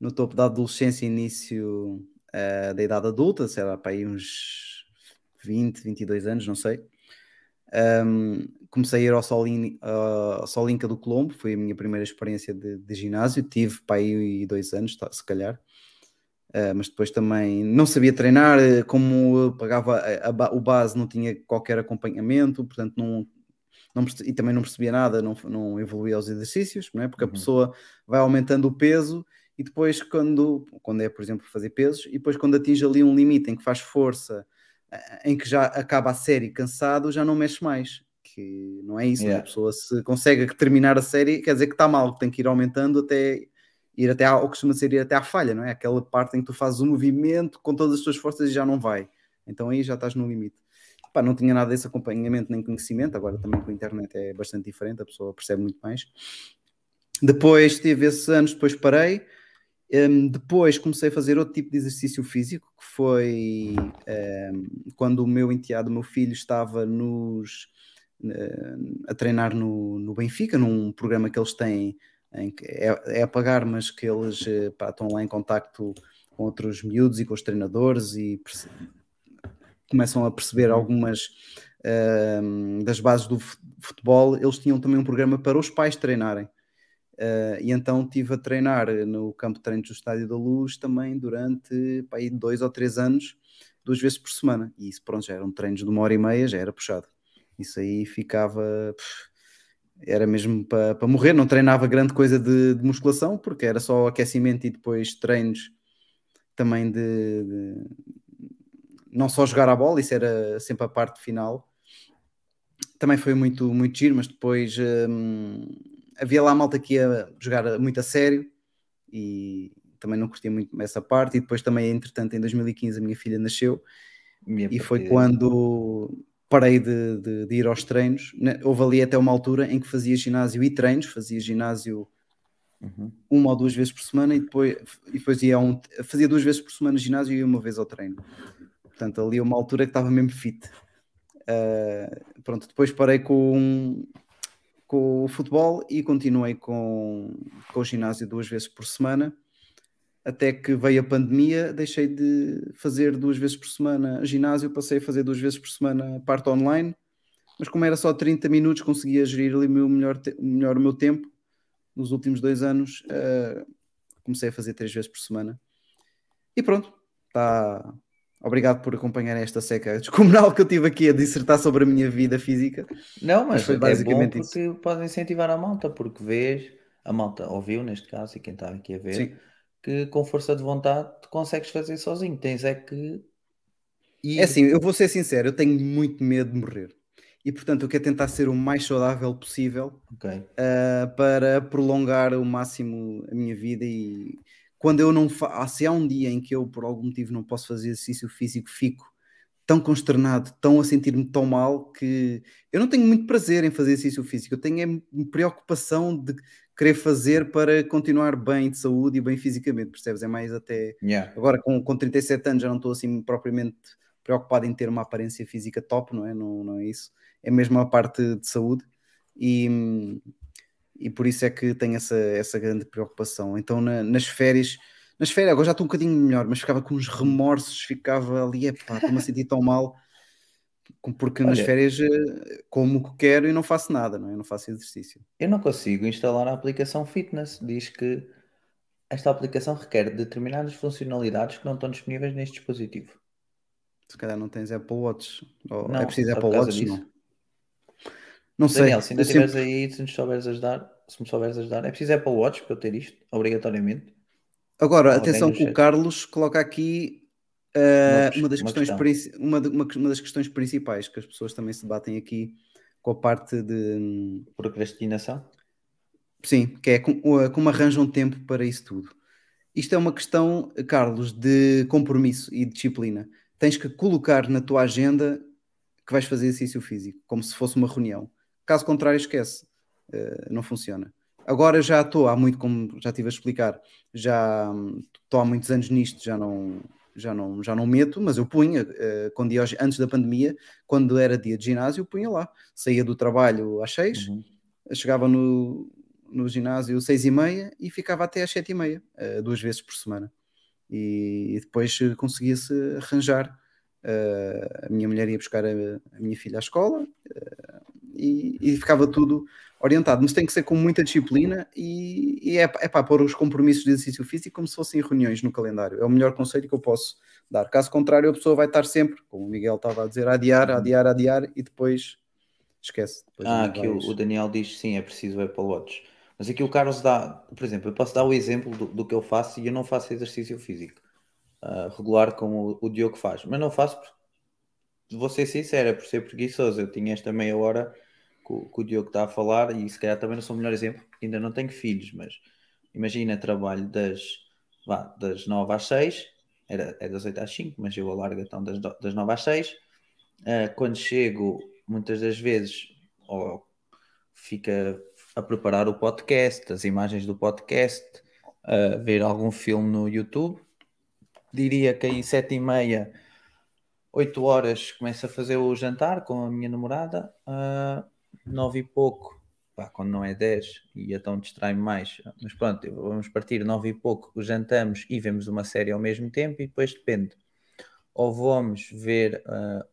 No topo da adolescência, início eh, da idade adulta, sei lá, para aí uns 20, 22 anos, não sei. Um, comecei a ir ao Solin, Solinca do Colombo, foi a minha primeira experiência de, de ginásio. Tive para aí dois anos, tá, se calhar. Uh, mas depois também não sabia treinar, eh, como pagava a- a o base, não tinha qualquer acompanhamento, portanto, não, não e também não percebia nada, não, não evoluía os exercícios, não é? porque a Uhum. pessoa vai aumentando o peso e depois, quando, quando é, por exemplo, fazer pesos, e depois, quando atinge ali um limite em que faz força, em que já acaba a série cansado, já não mexe mais. Que não é isso, não é? Yeah. a pessoa se consegue terminar a série, quer dizer que está mal, que tem que ir aumentando até ir até ao costuma ser ir até à falha, não é? Aquela parte em que tu fazes o movimento com todas as tuas forças e já não vai. Então aí já estás no limite. Pá, não tinha nada desse acompanhamento nem conhecimento, agora também com a internet é bastante diferente, a pessoa percebe muito mais. Depois tive esses anos, depois parei. Hum, depois comecei a fazer outro tipo de exercício físico, que foi hum, quando o meu enteado, o meu filho, estava nos, hum, a treinar no, no Benfica, num programa que eles têm, que é, é a pagar, mas que eles eh, pá, estão lá em contacto com outros miúdos e com os treinadores e começam a perceber algumas hum, das bases do fu- futebol. Eles tinham também um programa para os pais treinarem. Uh, e então estive a treinar no campo de treinos do Estádio da Luz também durante pá, aí dois ou três anos, duas vezes por semana. E isso, pronto, já eram treinos de uma hora e meia, já era puxado. Isso aí ficava. era mesmo para para morrer, não treinava grande coisa de, de musculação, porque era só aquecimento e depois treinos também de, de- não só jogar a bola, isso era sempre a parte final. Também foi muito, muito giro, mas depois hum, havia lá malta que ia jogar muito a sério e também não curtia muito essa parte. E depois também, entretanto, em 2015 a minha filha nasceu Minha e foi partida- quando parei de, de- de ir aos treinos. Houve ali até uma altura em que fazia ginásio e treinos, fazia ginásio Uhum. uma ou duas vezes por semana e depois, e depois ia um, fazia duas vezes por semana ginásio e uma vez ao treino. Portanto, ali uma altura que estava mesmo fit. Uh, pronto, depois parei com, com o futebol e continuei com, com o ginásio duas vezes por semana. Até que veio a pandemia, deixei de fazer duas vezes por semana ginásio, passei a fazer duas vezes por semana parte online, mas como era só 30 minutos, conseguia gerir ali meu melhor, melhor o meu tempo nos últimos dois anos. eh, comecei a fazer três vezes por semana. E pronto, está. Obrigado por acompanhar esta seca descomunal que eu tive aqui a dissertar sobre a minha vida física. Não, mas, Mas foi é basicamente bom porque pode incentivar a malta, porque vês, a malta ouviu neste caso, e quem está aqui a ver, Sim. que com força de vontade tu consegues fazer sozinho. Tens é que ir. É assim, eu vou ser sincero, eu tenho muito medo de morrer. E portanto, eu quero tentar ser o mais saudável possível Ok. uh, para prolongar o máximo a minha vida e quando eu não faço, se há um dia em que eu por algum motivo não posso fazer exercício físico, fico tão consternado, tão a sentir-me tão mal que eu não tenho muito prazer em fazer exercício físico, eu tenho é preocupação de querer fazer para continuar bem de saúde e bem fisicamente, percebes? É mais até Yeah. Agora, com, com 37 anos, já não estou assim propriamente preocupado em ter uma aparência física top, não é? Não, não é isso. É mesmo a parte de saúde e, hum, e por isso é que tenho essa, essa grande preocupação. Então, na- nas férias, nas férias, agora já estou um bocadinho melhor, mas ficava com uns remorsos, ficava ali, epá, estou-me a sentir tão mal. Porque nas Olha. férias eh, como o que quero e não faço nada, não é? Eu não faço exercício. Eu não consigo instalar a aplicação Fitness. Diz que esta aplicação requer determinadas funcionalidades que não estão disponíveis neste dispositivo. Se calhar não tens Apple Watch. Ou Não, é preciso Apple Watch? disso. Não. Não sei. Daniel, se ainda Eu sempre- estiveres aí, se nos souberes ajudar, se me souberes ajudar, é preciso Apple Watch para eu ter isto, obrigatoriamente. Agora, Alguém atenção que o chat. Carlos coloca aqui uh, uma, das uma questões questão. uma, uma- uma das questões principais que as pessoas também se debatem aqui com a parte de Procrastinação. sim, que é com- uh, como arranjam tempo para isso tudo. Isto é uma questão, Carlos, de compromisso e disciplina. Tens que colocar na tua agenda que vais fazer exercício físico, como se fosse uma reunião. Caso contrário, esquece. Uh, não funciona. Agora já estou há muito, como já estive a explicar, já hum, estou há muitos anos nisto, já não, já não, já não meto, mas eu punha, uh, antes da pandemia, quando era dia de ginásio, eu punha lá. Saía do trabalho às seis, Uhum. chegava no, no ginásio seis e meia e ficava até às sete e meia, eh, duas vezes por semana. E, e depois conseguia-se arranjar. eh, a minha mulher ia buscar a, a minha filha à escola e, e ficava tudo orientado. Mas tem que ser com muita disciplina e, e é, é para pôr os compromissos de exercício físico como se fossem reuniões no calendário. É o melhor conselho que eu posso dar. Caso contrário, a pessoa vai estar sempre, como o Miguel estava a dizer, a adiar, a adiar, a adiar e depois esquece. Depois Ah, aqui o, Daniel diz sim, é preciso o Apple Watch. Mas aqui o Carlos dá, por exemplo, eu posso dar o exemplo do, do que eu faço e eu não faço exercício físico ah, regular como o, o Diogo faz, mas não faço, por- vou ser sincero, é por ser preguiçoso. Eu tinha esta meia hora que, que o Diogo está a falar, e se calhar também não sou o melhor exemplo, porque ainda não tenho filhos, mas imagina, trabalho das, vá, das 9 às 6, era, é das 8 às 5, mas eu alargo então das, das 9 às 6. Uh, ah, quando chego, muitas das vezes, oh, fica a preparar o podcast, as imagens do podcast, uh, ver algum filme no YouTube. Diria que aí 7 e meia, 8 horas, começo a fazer o jantar com a minha namorada. Uh, 9 e pouco, pá, quando não é 10, e então distrai-me mais. Mas pronto, vamos partir 9 e pouco, jantamos e vemos uma série ao mesmo tempo, e depois depende. Ou vamos ver uh,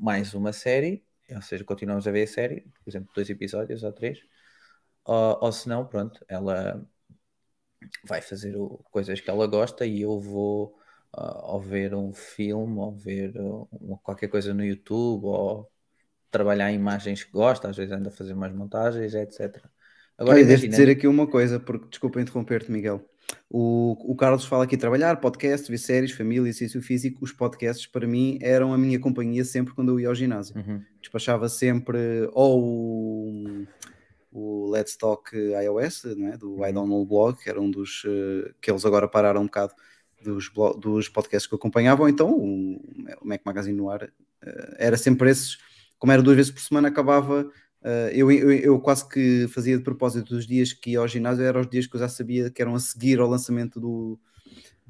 mais uma série, ou seja, continuamos a ver a série, por exemplo, dois episódios ou três, ou, ou se não, pronto, ela vai fazer o, coisas que ela gosta e eu vou uh, ou ver um filme, ou ver uh, qualquer coisa no YouTube, ou trabalhar em imagens que gosta, às vezes anda a fazer umas montagens, etc. Agora devo imagina, dizer aqui uma coisa, porque desculpa interromper-te, Miguel. O, o Carlos fala aqui trabalhar, podcast, ver séries, família, exercício físico. Os podcasts, para mim, eram a minha companhia sempre quando eu ia ao ginásio. Uhum. Despachava sempre ou o, o Let's Talk iOS, né, do I Don't Know Blog, que era um dos eh, que eles agora pararam um bocado dos, blo- dos podcasts que eu acompanhava, ou então o, o Mac Magazine no ar. eh, era sempre esses, como era duas vezes por semana, acabava. eh, eu, eu, eu quase que fazia de propósito dos dias que ia ao ginásio, eram os dias que eu já sabia que eram a seguir ao lançamento do,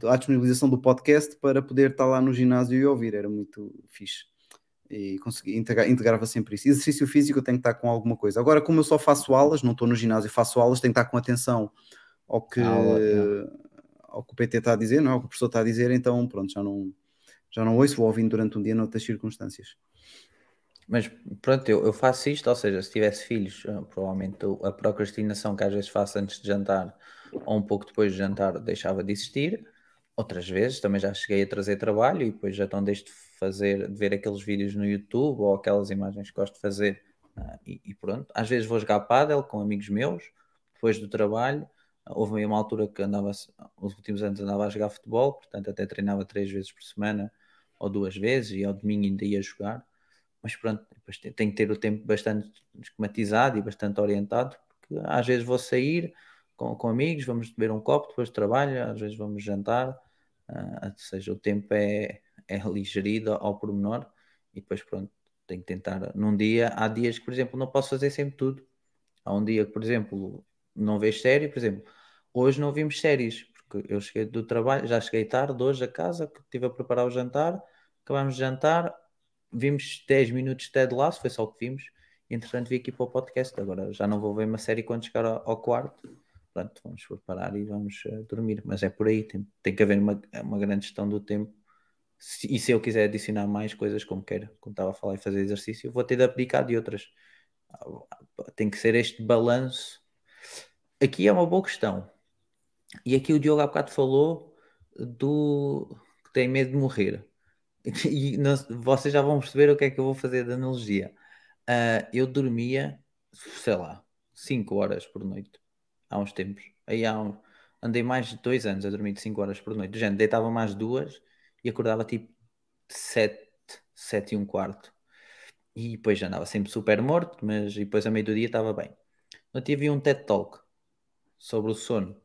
à disponibilização do podcast para poder estar lá no ginásio e ouvir, era muito fixe e consegui integra- integrava sempre isso. Exercício físico eu tenho que estar com alguma coisa. Agora, como eu só faço aulas, não estou no ginásio, faço aulas, tenho que estar com atenção ao que, Aula, yeah. ao que o PT está a dizer, não é? Ao que o professor está a dizer, então pronto, já não, já não ouço, vou ouvindo durante um dia noutras circunstâncias. Mas pronto, eu, eu faço isto, ou seja, se tivesse filhos, eh, provavelmente a procrastinação que às vezes faço antes de jantar ou um pouco depois de jantar deixava de existir. Outras vezes também já cheguei a trazer trabalho e depois já então deixo de fazer, de ver aqueles vídeos no YouTube ou aquelas imagens que gosto de fazer ah, e, e pronto. Às vezes vou jogar pádel com amigos meus, depois do trabalho. Houve aí uma altura que andava, os últimos anos andava a jogar futebol, portanto até treinava três vezes por semana ou duas vezes e ao domingo ainda ia jogar mas pronto, depois te- tenho que ter o tempo bastante esquematizado e bastante orientado, porque às vezes vou sair com, com amigos, vamos beber um copo depois trabalho, às vezes vamos jantar, ah, ou seja, o tempo é, é ali gerido ao pormenor e depois pronto, tenho que tentar, num dia, há dias que, por exemplo, não posso fazer sempre tudo. Há um dia que, por exemplo, não vejo série, por exemplo, hoje não vimos séries, porque eu cheguei do trabalho, já cheguei tarde hoje a casa, que estive a preparar o jantar, acabámos de jantar, vimos 10 minutos de Ted Lasso, foi só o que vimos. Entretanto, vi aqui para o podcast. Agora já não vou ver uma série quando chegar ao, quarto. Pronto, vamos preparar e vamos eh, dormir. Mas é por aí, tem, tem que haver uma, uma grande gestão do tempo. Se- e se eu quiser adicionar mais coisas, como quero, como estava a falar e fazer exercício, vou ter de abdicar de outras. Tem que ser este balanço. Aqui é uma boa questão. E aqui o Diogo há bocado falou do que tem medo de morrer. E não- vocês já vão perceber o que é que eu vou fazer de analogia. Ah, eu dormia, sei lá, 5 horas por noite, há uns tempos. Aí há um, andei mais de 2 anos a dormir de 5 horas por noite. Género, deitava mais duas e acordava tipo 7, 7 e um quarto. E depois andava sempre super morto, mas depois a meio do dia estava bem. Eu tive um TED Talk sobre o sono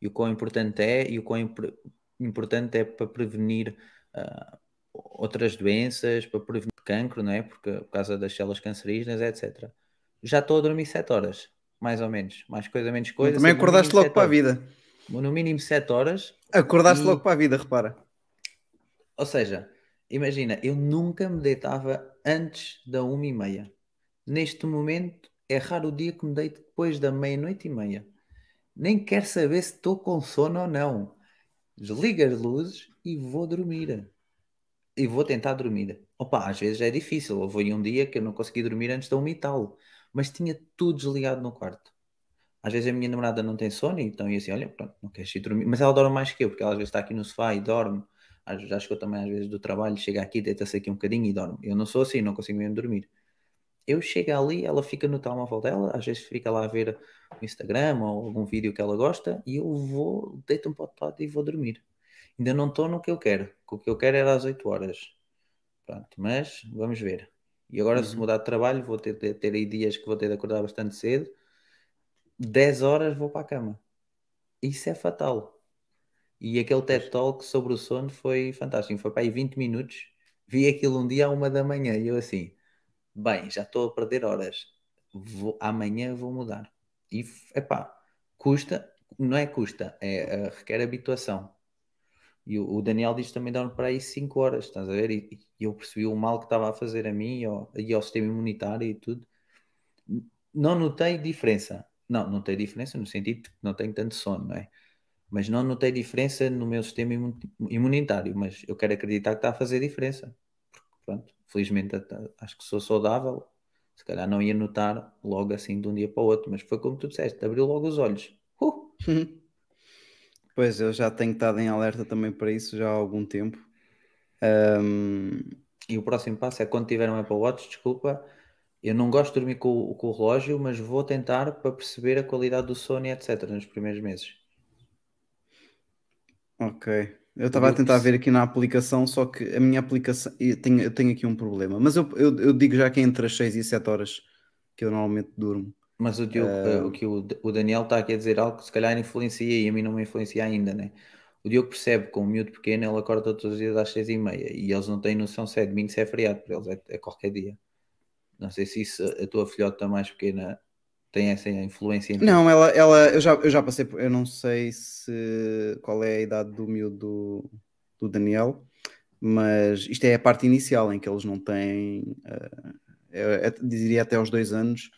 e o quão importante é e o quão impor- importante é para prevenir ah, outras doenças, para prevenir cancro, não é? Porque por causa das células cancerígenas, etc. Já estou a dormir 7 horas, mais ou menos. Mais coisa, menos coisa. Também no acordaste logo para a vida. No mínimo 7 horas. Acordaste E- logo para a vida, repara. Ou seja, imagina, eu nunca me deitava antes da uma e meia. Neste momento, é raro o dia que me deito depois da meia-noite e meia. Nem quero saber se estou com sono ou não. Desligo as luzes e vou dormir. E vou tentar dormir. Opa, às vezes é difícil. Houve aí um dia que eu não consegui dormir antes da uma e tal. Mas tinha tudo desligado no quarto. Às vezes a minha namorada não tem sono, então ia assim, olha, pronto, não queres ir dormir. Mas ela dorme mais que eu, porque ela às vezes está aqui no sofá e dorme. Já chegou também às vezes do trabalho, chega aqui, deita-se aqui um bocadinho e dorme. Eu não sou assim, não consigo mesmo dormir. Eu chego ali, ela fica no telemóvel dela, às vezes fica lá a ver o Instagram ou algum vídeo que ela gosta, e eu vou, deito-me para o lado e vou dormir. Ainda não estou no que eu quero, que o que eu quero era às 8 horas. Pronto, mas vamos ver. E agora, se Uhum. mudar de trabalho, vou ter, ter, ter aí dias que vou ter de acordar bastante cedo. 10 horas vou para a cama. Isso é fatal. E aquele TED Talk sobre o sono foi fantástico. Foi para aí 20 minutos. Vi aquilo um dia à uma da manhã e eu assim, bem, já estou a perder horas. Vou, amanhã vou mudar. E, epá, custa, não é custa, é, eh, requer habituação. E o, o Daniel diz que também dorme para aí 5 horas, estás a ver? E, e eu percebi o mal que estava a fazer a mim e ao, e ao sistema imunitário e tudo. Não notei diferença. Não, não notei diferença no sentido de que não tenho tanto sono, não é? Mas não notei diferença no meu sistema imu- imunitário. Mas eu quero acreditar que está a fazer diferença. Porque, pronto, felizmente acho que sou saudável. Se calhar não ia notar logo assim de um dia para o outro. Mas foi como tu disseste, abriu logo os olhos. Uh! Pois, eu já tenho estado em alerta também para isso já há algum tempo. Ahm, E o próximo passo é quando tiver um Apple Watch, desculpa, eu não gosto de dormir com, o- com o relógio, mas vou tentar para perceber a qualidade do sono e etc. nos primeiros meses. ok. Eu estava a tentar ver aqui na aplicação, só que a minha aplicação. Eu tenho, eu tenho aqui um problema. Mas eu, eu, eu digo já que é entre as 6 e 7 horas que eu normalmente durmo. Mas o, Diogo, eh, o que o, Daniel está aqui a dizer algo que se calhar influencia e a mim não me influencia ainda, né? O Diogo percebe que com um miúdo pequeno ele acorda todos os dias às seis e meia e eles não têm noção se é domingo, se é feriado, para eles é, é qualquer dia. Não sei se isso, a tua filhota mais pequena tem essa influência. Não, ela, ela eu, já, eu já passei por. Eu não sei se qual é a idade do miúdo do, do Daniel, mas isto é a parte inicial em que eles não têm. eh, eu, eu diria até aos dois anos.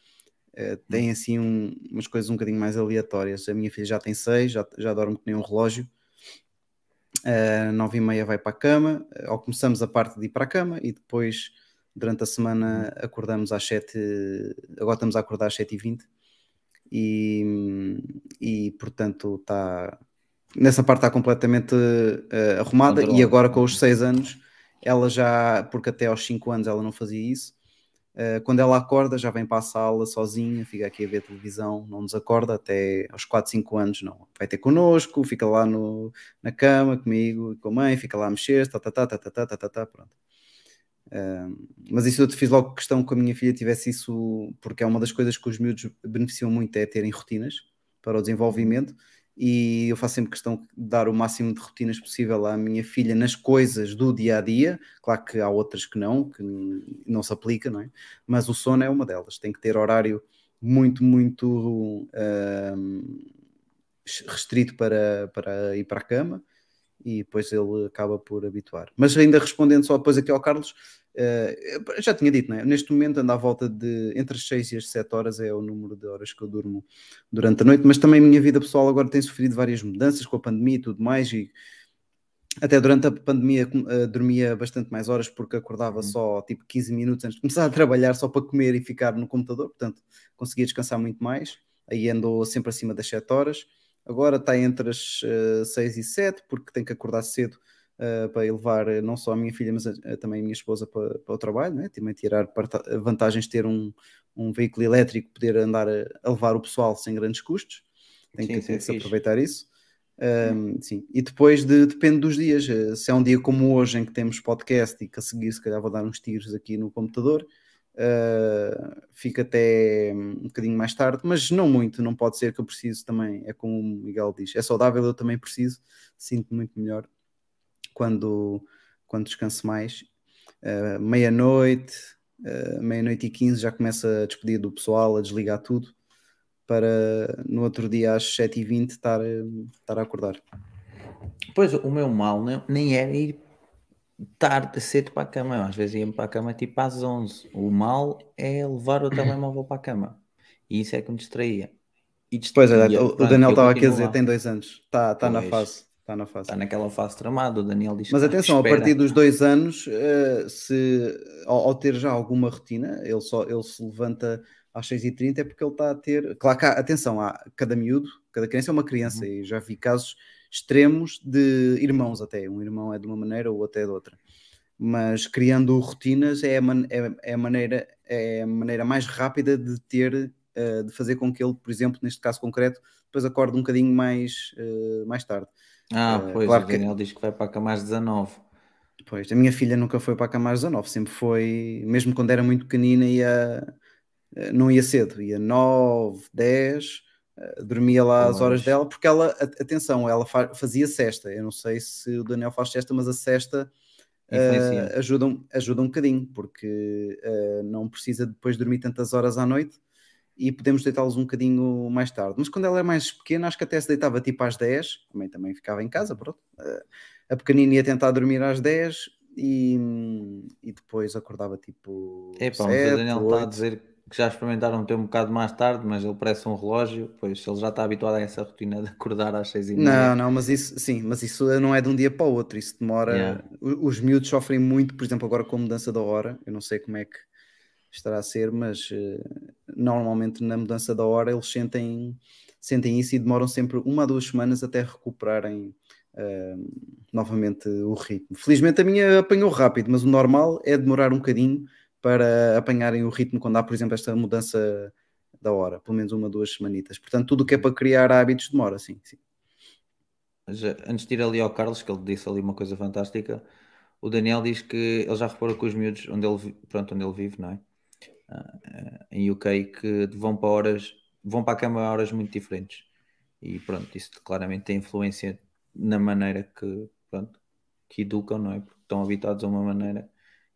Eh, têm assim um- umas coisas um bocadinho mais aleatórias. A minha filha já tem seis, já, já dorme que nem um relógio. Uh, nove e meia vai para a cama, uh, ou começamos a parte de ir para a cama e depois Durante a semana acordamos às 7, agora estamos a acordar às 7h20 e, e portanto está nessa parte está completamente uh, arrumada. E agora com os 6 anos ela já, porque até aos 5 anos ela não fazia isso, uh, quando ela acorda já vem para a sala sozinha, fica aqui a ver televisão, não nos acorda até aos 4, 5 anos, não. Vai ter connosco, fica lá no, na cama comigo, com a mãe, fica lá a mexer, tá, tá, tá, tá, tá, tá, tá, tá, tá pronto. Uh, mas isso eu te fiz logo questão que a minha filha tivesse isso, porque é uma das coisas que os miúdos beneficiam muito, é terem rotinas para o desenvolvimento, e eu faço sempre questão de dar o máximo de rotinas possível à minha filha nas coisas do dia a dia. Claro que há outras que não, que não se aplica, não é? Mas o sono é uma delas, tem que ter horário muito, muito uh, restrito para, para ir para a cama e depois ele acaba por habituar. Mas ainda respondendo só depois aqui ao Carlos, uh, já tinha dito, né? neste momento ando à volta de entre as 6 e as 7 horas é o número de horas que eu durmo durante a noite, mas também a minha vida pessoal agora tem sofrido várias mudanças com a pandemia e tudo mais e até durante a pandemia uh, dormia bastante mais horas porque acordava uhum. só tipo 15 minutos antes de começar a trabalhar só para comer e ficar no computador, portanto conseguia descansar muito mais, aí andou sempre acima das 7 horas agora está entre as uh, eh, 6 e 7, porque tem que acordar cedo uh, para levar eh, não só a minha filha, mas uh, também a minha esposa para, para o trabalho, né? também tirar vantagens de ter um, um veículo elétrico, poder andar a, a, levar o pessoal sem grandes custos, tem sim, que, tem que se aproveitar isso. Um, sim, e depois de, depende dos dias. Se é um dia como hoje em que temos podcast e que a seguir, se calhar, vou dar uns tiros aqui no computador, Uh, fica até um bocadinho mais tarde, mas não muito, não pode ser que eu preciso também, é como o Miguel diz, é saudável, eu também preciso, sinto muito melhor quando, quando descanso mais. Uh, meia-noite, uh, meia-noite e quinze já começa a despedir do pessoal, a desligar tudo, para no outro dia às 7h20 estar, estar a acordar. Pois, o meu mal nem era ir tarde, cedo para a cama. Eu, às vezes ia para a cama tipo às 11. O mal é levar o telemóvel para a cama. E isso é que me distraía. E distraía. Pois é, o, o Daniel estava aqui a dizer, tem dois anos. Está tá na fase. Está na fase. Está naquela fase tramada. O Daniel diz Mas atenção, espera. a partir dos dois anos, uh, se, ao, ao, ter já alguma rotina, ele, só, ele se levanta às 6h30 é porque ele está a ter. Claro que, há, atenção, há, cada miúdo, cada criança é uma criança, uhum. e já vi casos extremos de irmãos até. Um irmão é de uma maneira, ou até de outra. Mas criando rotinas é a, man é, é a maneira, é a maneira mais rápida de ter, uh, de fazer com que ele, por exemplo, neste caso concreto, depois acorde um bocadinho mais, uh, mais tarde. Ah, uh, pois, claro o Daniel que... diz que vai para a cama às 19. Pois, a minha filha nunca foi para a cama às 19, sempre foi, mesmo quando era muito pequenina, ia, não ia cedo, ia 9, 10, eh, dormia lá as horas dela, porque ela, atenção, ela fazia cesta. Eu não sei se o Daniel faz cesta, mas a cesta uh, ajuda, ajuda um bocadinho, porque uh, não precisa depois dormir tantas horas à noite e podemos deitá-los um bocadinho mais tarde. Mas quando ela é mais pequena, acho que até se deitava tipo às 10, também, também ficava em casa, pronto. Uh, a pequenina ia tentar dormir às 10 e, e depois acordava tipo. É, pá, 7, o Daniel está a dizer que já experimentaram ter um bocado mais tarde, mas ele parece um relógio, pois ele já está habituado a essa rotina de acordar às seis e meia. Não, não, mas isso sim, mas isso não é de um dia para o outro, isso demora. Yeah. Os miúdos sofrem muito, por exemplo, agora com a mudança da hora, eu não sei como é que estará a ser, mas uh, normalmente na mudança da hora eles sentem, sentem isso e demoram sempre uma a duas semanas até recuperarem uh, novamente o ritmo. Felizmente a minha apanhou rápido, mas o normal é demorar um bocadinho para apanharem o ritmo quando há, por exemplo, esta mudança da hora, pelo menos uma, duas semanitas. Portanto, tudo o que é para criar hábitos demora, sim. sim. Mas, eh, antes de ir ali ao Carlos, que ele disse ali uma coisa fantástica, o Daniel diz que ele já reparou que os miúdos onde ele, pronto, onde ele vive, não é? Em UK, que vão para horas, vão para a cama a horas muito diferentes. E pronto, isso claramente tem influência na maneira que, pronto, que educam, não é? Porque estão habituados a uma maneira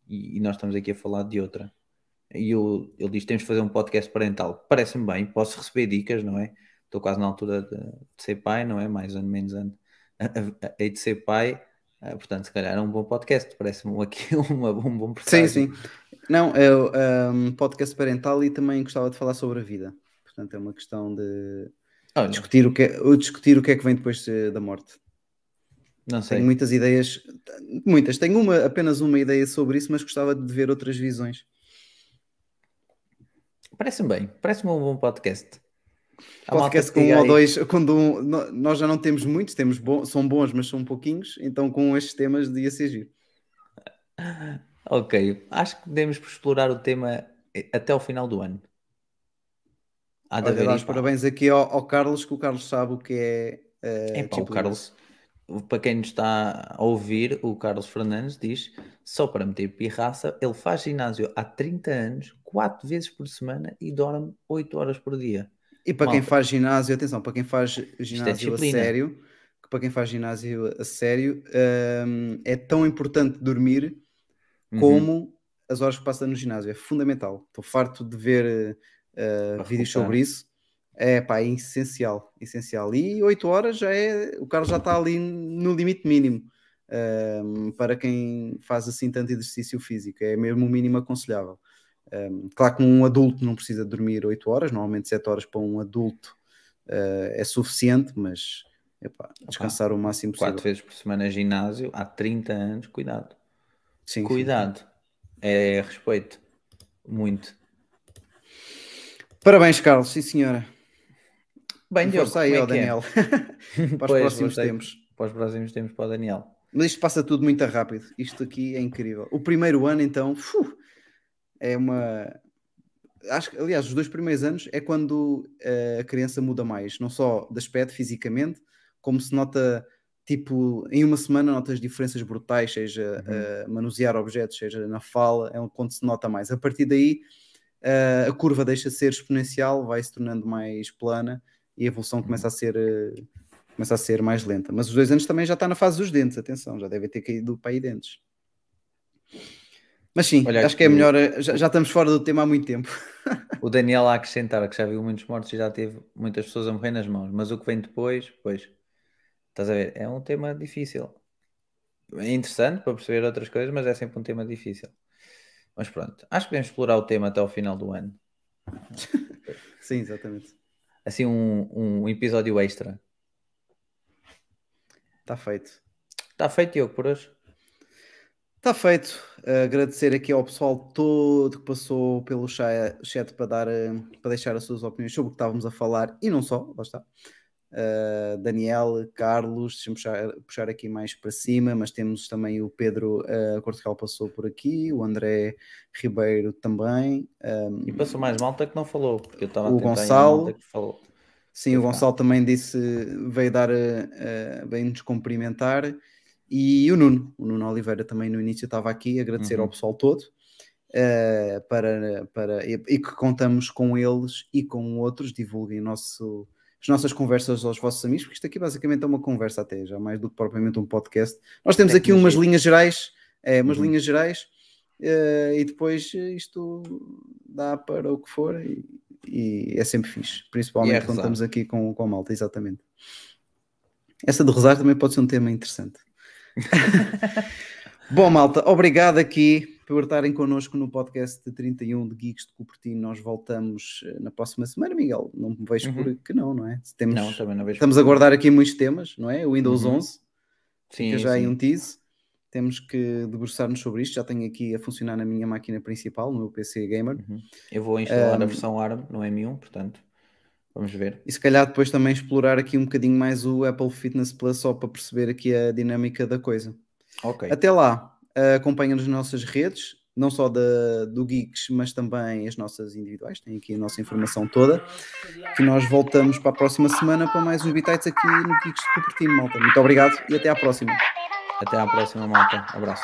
e, e nós estamos aqui a falar de outra. E eu, ele diz: temos de fazer um podcast parental. Parece-me bem, posso receber dicas, não é? Estou quase na altura de, de ser pai, não é? Mais ou menos ano. Hei de ser pai, uh, portanto, se calhar é um bom podcast. Parece-me aqui uma, um bom Sim, sim. Não, é um podcast parental e também gostava de falar sobre a vida. Portanto, é uma questão de discutir o, que é, discutir o que é que vem depois da morte. Não sei. Tenho muitas ideias, muitas. Tenho uma, apenas uma ideia sobre isso, mas gostava de ver outras visões. Parece-me bem. Parece-me um bom podcast. A Podcast com um ou dois, quando um- nós já não temos muitos, temos bom, são bons, mas são pouquinhos, então com estes temas devia ser giro. Ok, acho que devemos explorar o tema eh, até o final do ano. Há de Olha, pá. parabéns aqui ao, ao Carlos, que o Carlos sabe o que é. eh, É pá, o. Carlos, para quem nos está a ouvir, o Carlos Fernandes diz: só para meter pirraça, ele faz ginásio há 30 anos, 4 vezes por semana e dorme 8 horas por dia. E para quem faz ginásio, atenção, para quem faz ginásio a disciplina. sério, para quem faz ginásio a sério, hum, é tão importante dormir Uhum. como as horas que passa no ginásio. É fundamental. Estou farto de ver Para vídeos sobre isso. É pá, é essencial, essencial. E 8 horas já é. O Carlos já está ali no limite mínimo. hum, para quem faz assim tanto exercício físico, é mesmo o mínimo aconselhável. Um, claro que um adulto não precisa dormir 8 horas, normalmente 7 horas para um adulto uh, é suficiente, mas epá, descansar o máximo possível. 4 vezes por semana ginásio há 30 anos, cuidado. Sim, sim. Cuidado. É respeito. Muito. Parabéns, Carlos, sim senhora. Bem, Diogo, Força aí, é é? Daniel, para os Pois, próximos voltei tempos. Para os próximos tempos para o Daniel. Mas isto passa tudo muito rápido. Isto aqui é incrível. O primeiro ano, então, fu, é uma. Acho que, aliás, os dois primeiros anos é quando eh, a criança muda mais, não só de aspecto fisicamente, como se nota, tipo, em uma semana notas diferenças brutais, seja Uhum. eh, manusear objetos, seja na fala, é quando se nota mais. A partir daí, eh, a curva deixa de ser exponencial, vai se tornando mais plana e a evolução começa a ser. começa a ser mais lenta. Mas os dois anos também já está na fase dos dentes, atenção, já devem ter caído para aí dentes. Mas sim, Olha acho que é melhor. eh, Já, já estamos fora do tema há muito tempo. O Daniel a acrescentar que já viu muitos mortos e já teve muitas pessoas a morrer nas mãos, mas o que vem depois, pois, estás a ver, é um tema difícil. É interessante para perceber outras coisas, mas é sempre um tema difícil. Mas pronto, acho que podemos explorar o tema até ao final do ano. Sim, exatamente. Assim, um, um episódio extra. Está feito. Está feito, Diogo, por hoje? Está feito. Uh, agradecer aqui ao pessoal todo que passou pelo cha- chat para, dar, uh, para deixar as suas opiniões sobre o que estávamos a falar e não só, lá está. Uh, Daniel, Carlos, deixa-me puxar, puxar aqui mais para cima, mas temos também o Pedro uh, Cortical passou por aqui, o André Ribeiro também. um, E passou mais malta que não falou, porque eu estava a O Gonçalo. Sim, o Gonçalo também disse, veio dar, eh, veio nos cumprimentar. E o Nuno, o Nuno Oliveira também no início estava aqui, agradecer Uhum. ao pessoal todo. eh, para, para, e, e que contamos com eles e com outros, divulguem nosso, as nossas conversas aos vossos amigos, porque isto aqui basicamente é uma conversa até, já mais do que propriamente um podcast. Nós temos aqui umas linhas gerais, é, umas Uhum. linhas gerais, eh, e depois isto dá para o que for e, e é sempre fixe, principalmente é quando estamos aqui com, com a malta, exatamente. Essa de rezar também pode ser um tema interessante. Bom, malta, obrigado aqui por estarem connosco no podcast de 31 de Geeks de Cupertino. Nós voltamos eh, na próxima semana, Miguel. Não me vejo Uhum. por que não, não é? Temos, Não, também não vejo. estamos a guardar aqui muitos temas, não é? O Windows Uhum. 11, Sim, fica já sim. um tease. Temos que debruçar-nos sobre isto. Já tenho aqui a funcionar na minha máquina principal, no meu PC Gamer. Uhum. Eu vou instalar Um, a versão ARM no M1, portanto, vamos ver. E se calhar depois também explorar aqui um bocadinho mais o Apple Fitness Plus só para perceber aqui a dinâmica da coisa. Ok. Até lá, acompanha-nos nas nossas redes, não só da, do Geeks, mas também as nossas individuais, tem aqui a nossa informação toda, que nós voltamos para a próxima semana para mais uns bitites aqui no Geeks de Cupertino, malta. Muito obrigado e até à próxima. Até à próxima, malta. Abraço.